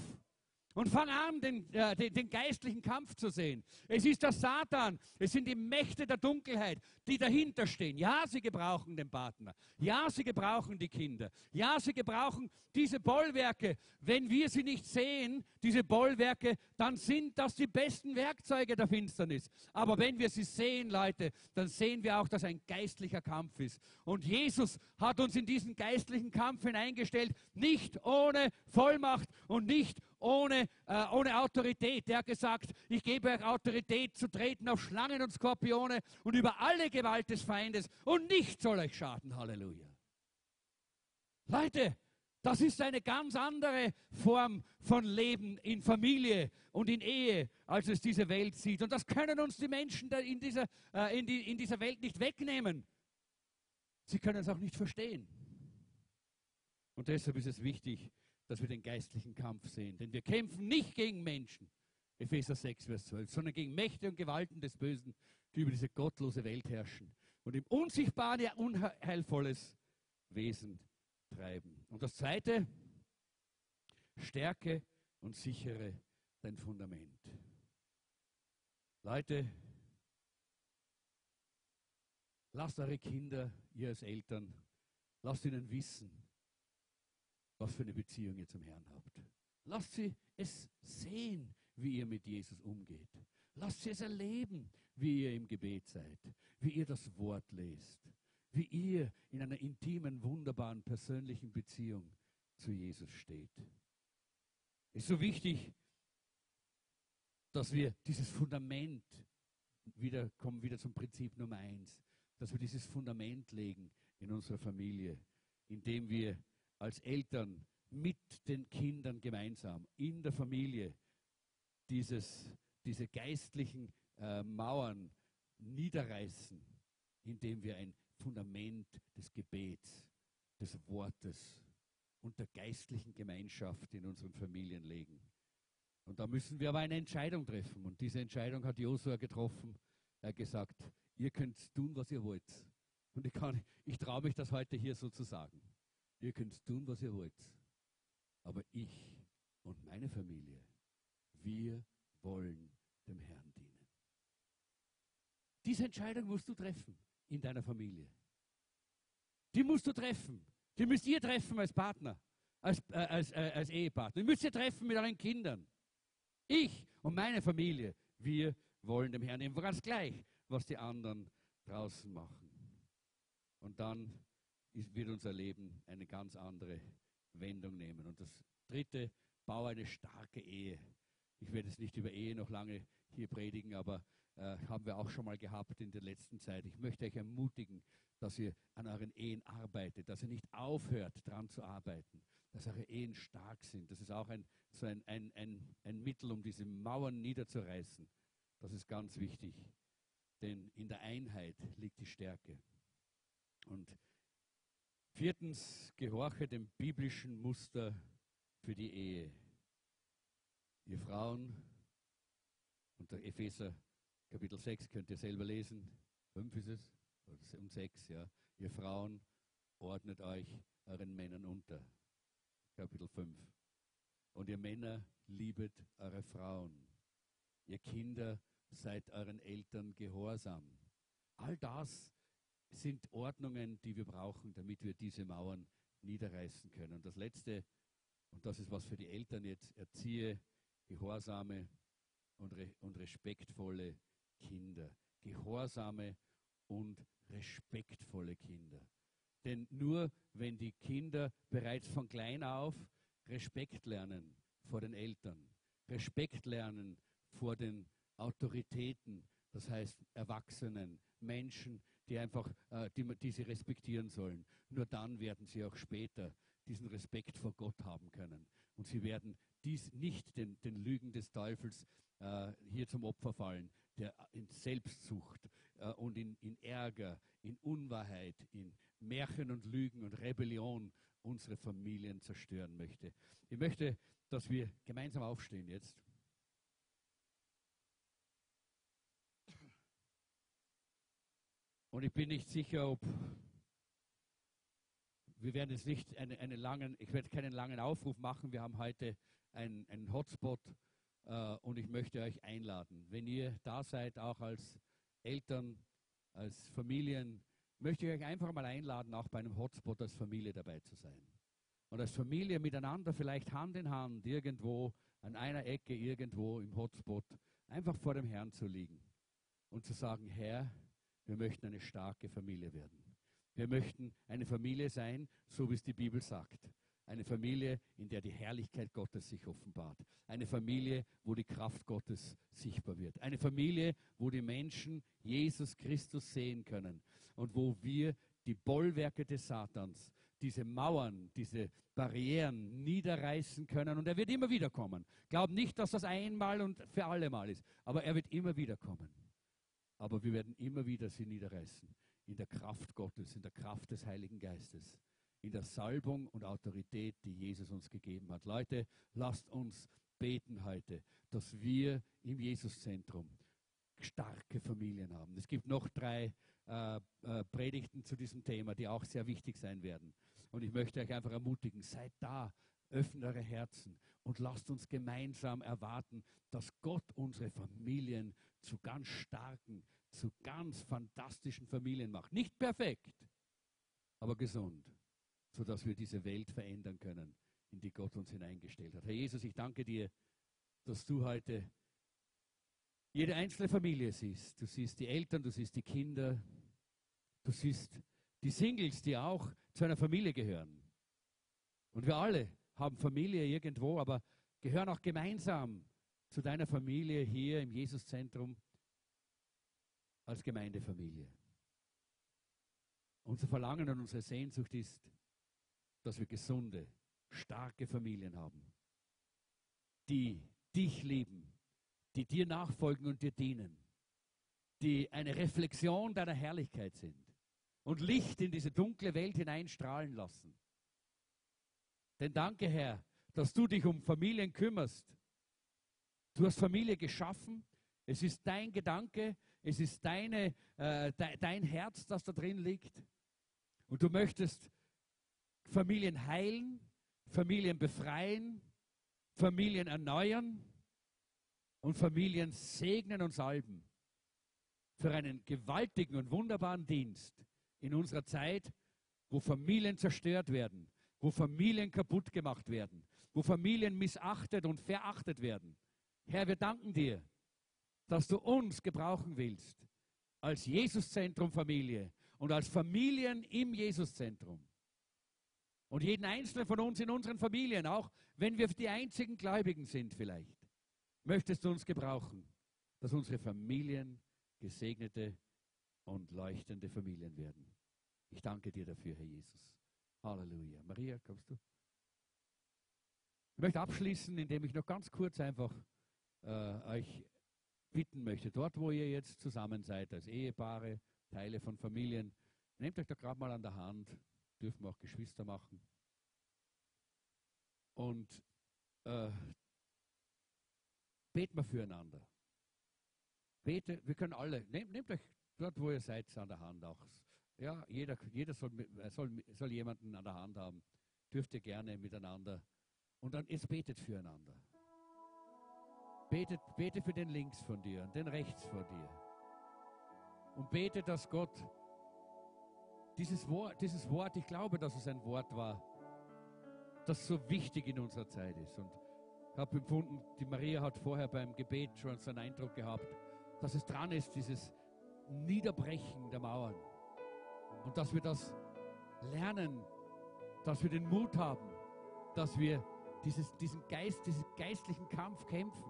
Und fang an, den, äh, den, den, geistlichen Kampf zu sehen. Es ist der Satan, es sind die Mächte der Dunkelheit, die dahinter stehen. Ja, sie gebrauchen den Partner. Ja, sie gebrauchen die Kinder. Ja, sie gebrauchen diese Bollwerke. Wenn wir sie nicht sehen, diese Bollwerke, dann sind das die besten Werkzeuge der Finsternis. Aber wenn wir sie sehen, Leute, dann sehen wir auch, dass ein geistlicher Kampf ist. Und Jesus hat uns in diesen geistlichen Kampf hineingestellt, nicht ohne Vollmacht und nicht ohne, äh, ohne Autorität. Er hat gesagt, ich gebe euch Autorität zu treten auf Schlangen und Skorpione und über alle Gewalt des Feindes und nichts soll euch schaden. Halleluja. Leute, das ist eine ganz andere Form von Leben in Familie und in Ehe, als es diese Welt sieht. Und das können uns die Menschen in dieser, äh, in, die, in dieser Welt nicht wegnehmen. Sie können es auch nicht verstehen. Und deshalb ist es wichtig, dass wir den geistlichen Kampf sehen. Denn wir kämpfen nicht gegen Menschen, Epheser 6, Vers 12, sondern gegen Mächte und Gewalten des Bösen, die über diese gottlose Welt herrschen und im Unsichtbaren ihr unheilvolles Wesen treiben. Und das Zweite, stärke und sichere dein Fundament. Leute, lasst eure Kinder, ihr als Eltern, lasst ihnen wissen, was für eine Beziehung ihr zum Herrn habt. Lasst sie es sehen, wie ihr mit Jesus umgeht. Lasst sie es erleben, wie ihr im Gebet seid, wie ihr das Wort lest, wie ihr in einer intimen, wunderbaren, persönlichen Beziehung zu Jesus steht. Es ist so wichtig, dass wir dieses Fundament, wieder kommen wieder zum Prinzip Nummer eins, dass wir dieses Fundament legen in unserer Familie, indem wir als Eltern mit den Kindern gemeinsam in der Familie dieses, diese geistlichen äh, Mauern niederreißen, indem wir ein Fundament des Gebets, des Wortes und der geistlichen Gemeinschaft in unseren Familien legen. Und da müssen wir aber eine Entscheidung treffen. Und diese Entscheidung hat Josua getroffen. Er hat gesagt, ihr könnt tun, was ihr wollt. Und ich, ich traue mich das heute hier so zu sagen. Ihr könnt tun, was ihr wollt. Aber ich und meine Familie, wir wollen dem Herrn dienen. Diese Entscheidung musst du treffen in deiner Familie. Die musst du treffen. Die müsst ihr treffen als Partner, als, äh, als, äh, als Ehepartner. Die müsst ihr treffen mit euren Kindern. Ich und meine Familie, wir wollen dem Herrn eben ganz gleich, was die anderen draußen machen. Und dann wird unser Leben eine ganz andere Wendung nehmen. Und das dritte, baue eine starke Ehe. Ich werde es nicht über Ehe noch lange hier predigen, aber äh, haben wir auch schon mal gehabt in der letzten Zeit. Ich möchte euch ermutigen, dass ihr an euren Ehen arbeitet, dass ihr nicht aufhört, daran zu arbeiten, dass eure Ehen stark sind. Das ist auch ein, so ein, ein, ein, ein Mittel, um diese Mauern niederzureißen. Das ist ganz wichtig, denn in der Einheit liegt die Stärke. Und Viertens, gehorche dem biblischen Muster für die Ehe. Ihr Frauen, unter Epheser Kapitel 6 könnt ihr selber lesen, 5 ist es, und 6, ja. Ihr Frauen, ordnet euch euren Männern unter. Kapitel 5. Und ihr Männer, liebet eure Frauen. Ihr Kinder, seid euren Eltern gehorsam. All das sind Ordnungen, die wir brauchen, damit wir diese Mauern niederreißen können. Und das Letzte, und das ist was für die Eltern jetzt, erziehe gehorsame und, re und respektvolle Kinder. Gehorsame und respektvolle Kinder. Denn nur wenn die Kinder bereits von klein auf Respekt lernen vor den Eltern, Respekt lernen vor den Autoritäten, das heißt Erwachsenen, Menschen, die einfach, äh, die, die sie respektieren sollen. Nur dann werden sie auch später diesen Respekt vor Gott haben können. Und sie werden dies nicht den, den Lügen des Teufels äh, hier zum Opfer fallen, der in Selbstsucht äh, und in, in Ärger, in Unwahrheit, in Märchen und Lügen und Rebellion unsere Familien zerstören möchte. Ich möchte, dass wir gemeinsam aufstehen jetzt. Und ich bin nicht sicher, ob wir werden jetzt nicht eine, eine langen, ich werde keinen langen Aufruf machen. Wir haben heute einen, einen Hotspot äh, und ich möchte euch einladen. Wenn ihr da seid, auch als Eltern, als Familien, möchte ich euch einfach mal einladen, auch bei einem Hotspot als Familie dabei zu sein. Und als Familie miteinander vielleicht Hand in Hand irgendwo an einer Ecke irgendwo im Hotspot einfach vor dem Herrn zu liegen und zu sagen, Herr, wir möchten eine starke Familie werden. Wir möchten eine Familie sein, so wie es die Bibel sagt. Eine Familie, in der die Herrlichkeit Gottes sich offenbart. Eine Familie, wo die Kraft Gottes sichtbar wird. Eine Familie, wo die Menschen Jesus Christus sehen können und wo wir die Bollwerke des Satans, diese Mauern, diese Barrieren niederreißen können. Und er wird immer wieder kommen. Glaub nicht, dass das einmal und für alle Mal ist, aber er wird immer wieder kommen. Aber wir werden immer wieder sie niederreißen. In der Kraft Gottes, in der Kraft des Heiligen Geistes, in der Salbung und Autorität, die Jesus uns gegeben hat. Leute, lasst uns beten heute, dass wir im Jesuszentrum starke Familien haben. Es gibt noch drei äh, äh, Predigten zu diesem Thema, die auch sehr wichtig sein werden. Und ich möchte euch einfach ermutigen, seid da, öffnet eure Herzen und lasst uns gemeinsam erwarten, dass Gott unsere Familien zu ganz starken, zu ganz fantastischen Familien macht. Nicht perfekt, aber gesund, sodass wir diese Welt verändern können, in die Gott uns hineingestellt hat. Herr Jesus, ich danke dir, dass du heute jede einzelne Familie siehst. Du siehst die Eltern, du siehst die Kinder, du siehst die Singles, die auch zu einer Familie gehören. Und wir alle haben Familie irgendwo, aber gehören auch gemeinsam zu deiner Familie hier im Jesuszentrum als Gemeindefamilie. Unser Verlangen und unsere Sehnsucht ist, dass wir gesunde, starke Familien haben, die dich lieben, die dir nachfolgen und dir dienen, die eine Reflexion deiner Herrlichkeit sind und Licht in diese dunkle Welt hineinstrahlen lassen. Denn danke, Herr, dass du dich um Familien kümmerst. Du hast Familie geschaffen. Es ist dein Gedanke, es ist deine, äh, de, dein Herz, das da drin liegt. Und du möchtest Familien heilen, Familien befreien, Familien erneuern und Familien segnen und salben für einen gewaltigen und wunderbaren Dienst, in unserer Zeit, wo Familien zerstört werden, wo Familien kaputt gemacht werden, wo Familien missachtet und verachtet werden. Herr, wir danken dir, dass du uns gebrauchen willst als Jesuszentrum Familie und als Familien im Jesuszentrum. Und jeden einzelnen von uns in unseren Familien, auch wenn wir die einzigen Gläubigen sind vielleicht, möchtest du uns gebrauchen, dass unsere Familien gesegnete und leuchtende Familien werden. Ich danke dir dafür, Herr Jesus. Halleluja. Maria, kommst du? Ich möchte abschließen, indem ich noch ganz kurz einfach äh, euch bitten möchte, dort wo ihr jetzt zusammen seid, als Ehepaare, Teile von Familien, nehmt euch da gerade mal an der Hand, dürfen wir auch Geschwister machen. Und äh, beten wir füreinander. Bete, wir können alle, nehmt, nehmt euch dort, wo ihr seid, an der Hand auch. Ja, jeder, jeder soll, soll, soll jemanden an der Hand haben. Dürft ihr gerne miteinander. Und dann jetzt betet füreinander. Betet, bete für den links von dir und den rechts von dir. Und bete, dass Gott dieses Wort, dieses Wort, ich glaube, dass es ein Wort war, das so wichtig in unserer Zeit ist. Und ich habe empfunden, die Maria hat vorher beim Gebet schon so einen Eindruck gehabt, dass es dran ist, dieses Niederbrechen der Mauern. Und dass wir das lernen, dass wir den Mut haben, dass wir dieses, diesen Geist, diesen geistlichen Kampf kämpfen.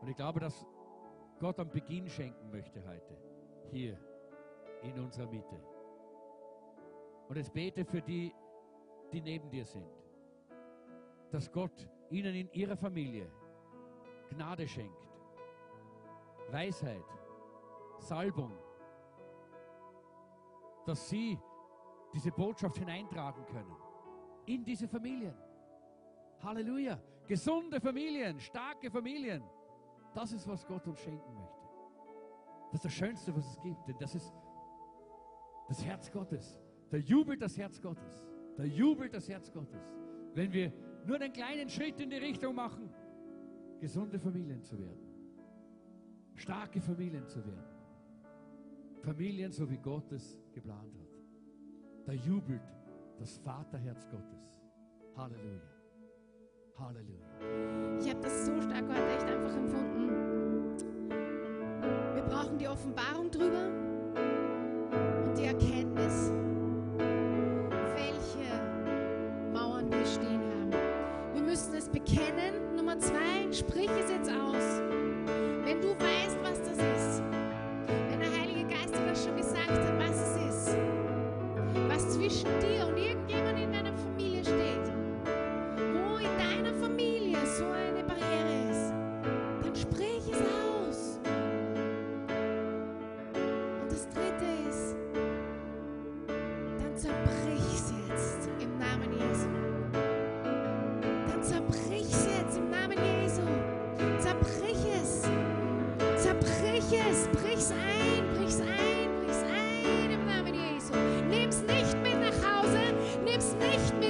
Und ich glaube, dass Gott am Beginn schenken möchte heute, hier in unserer Mitte. Und jetzt bete für die, die neben dir sind, dass Gott ihnen in ihrer Familie Gnade schenkt, Weisheit, Salbung, dass sie diese Botschaft hineintragen können in diese Familien. Halleluja. Gesunde Familien, starke Familien. Das ist, was Gott uns schenken möchte. Das ist das Schönste, was es gibt. Denn das ist das Herz Gottes, Da jubelt das Herz Gottes. Da jubelt das Herz Gottes. Wenn wir nur einen kleinen Schritt in die Richtung machen, gesunde Familien zu werden. Starke Familien zu werden. Familien, so wie Gott es geplant hat. Da jubelt das Vaterherz Gottes. Halleluja. Halleluja. Ich habe das so stark heute echt einfach empfunden. Wir brauchen die Offenbarung drüber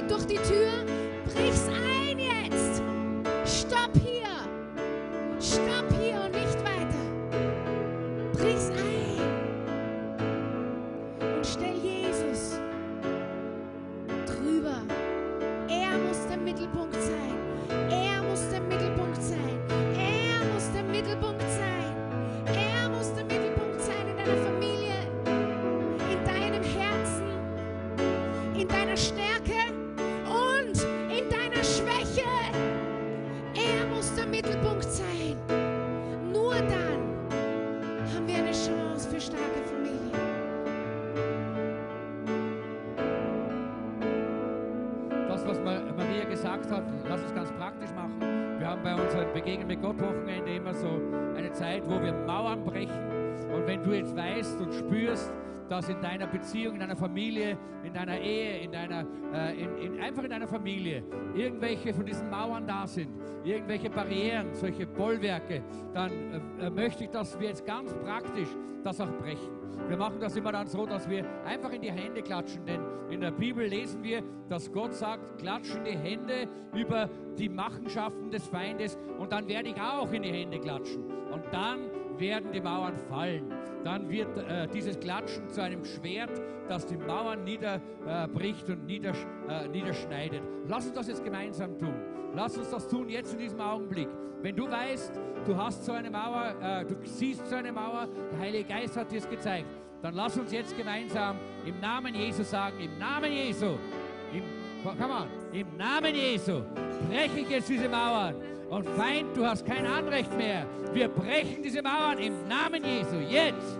mit durch die Tür. Dass in deiner Beziehung, in deiner Familie, in deiner Ehe, in deiner, äh, in, in, einfach in deiner Familie irgendwelche von diesen Mauern da sind, irgendwelche Barrieren, solche Bollwerke, dann äh, äh, möchte ich, dass wir jetzt ganz praktisch das auch brechen. Wir machen das immer dann so, dass wir einfach in die Hände klatschen, denn in der Bibel lesen wir, dass Gott sagt, klatschen die Hände über die Machenschaften des Feindes und dann werde ich auch in die Hände klatschen. Und dann werden die Mauern fallen. Dann wird äh, dieses Klatschen zu einem Schwert, das die Mauern niederbricht und niedersch äh, niederschneidet. Lass uns das jetzt gemeinsam tun. Lass uns das tun jetzt in diesem Augenblick. Wenn du weißt, du hast so eine Mauer, äh, du siehst so eine Mauer, der Heilige Geist hat dir es gezeigt, dann lass uns jetzt gemeinsam im Namen Jesu sagen, im Namen Jesu, im, come on, im Namen Jesu breche ich jetzt diese Mauern. Und Feind, du hast kein Anrecht mehr. Wir brechen diese Mauern im Namen Jesu. Jetzt,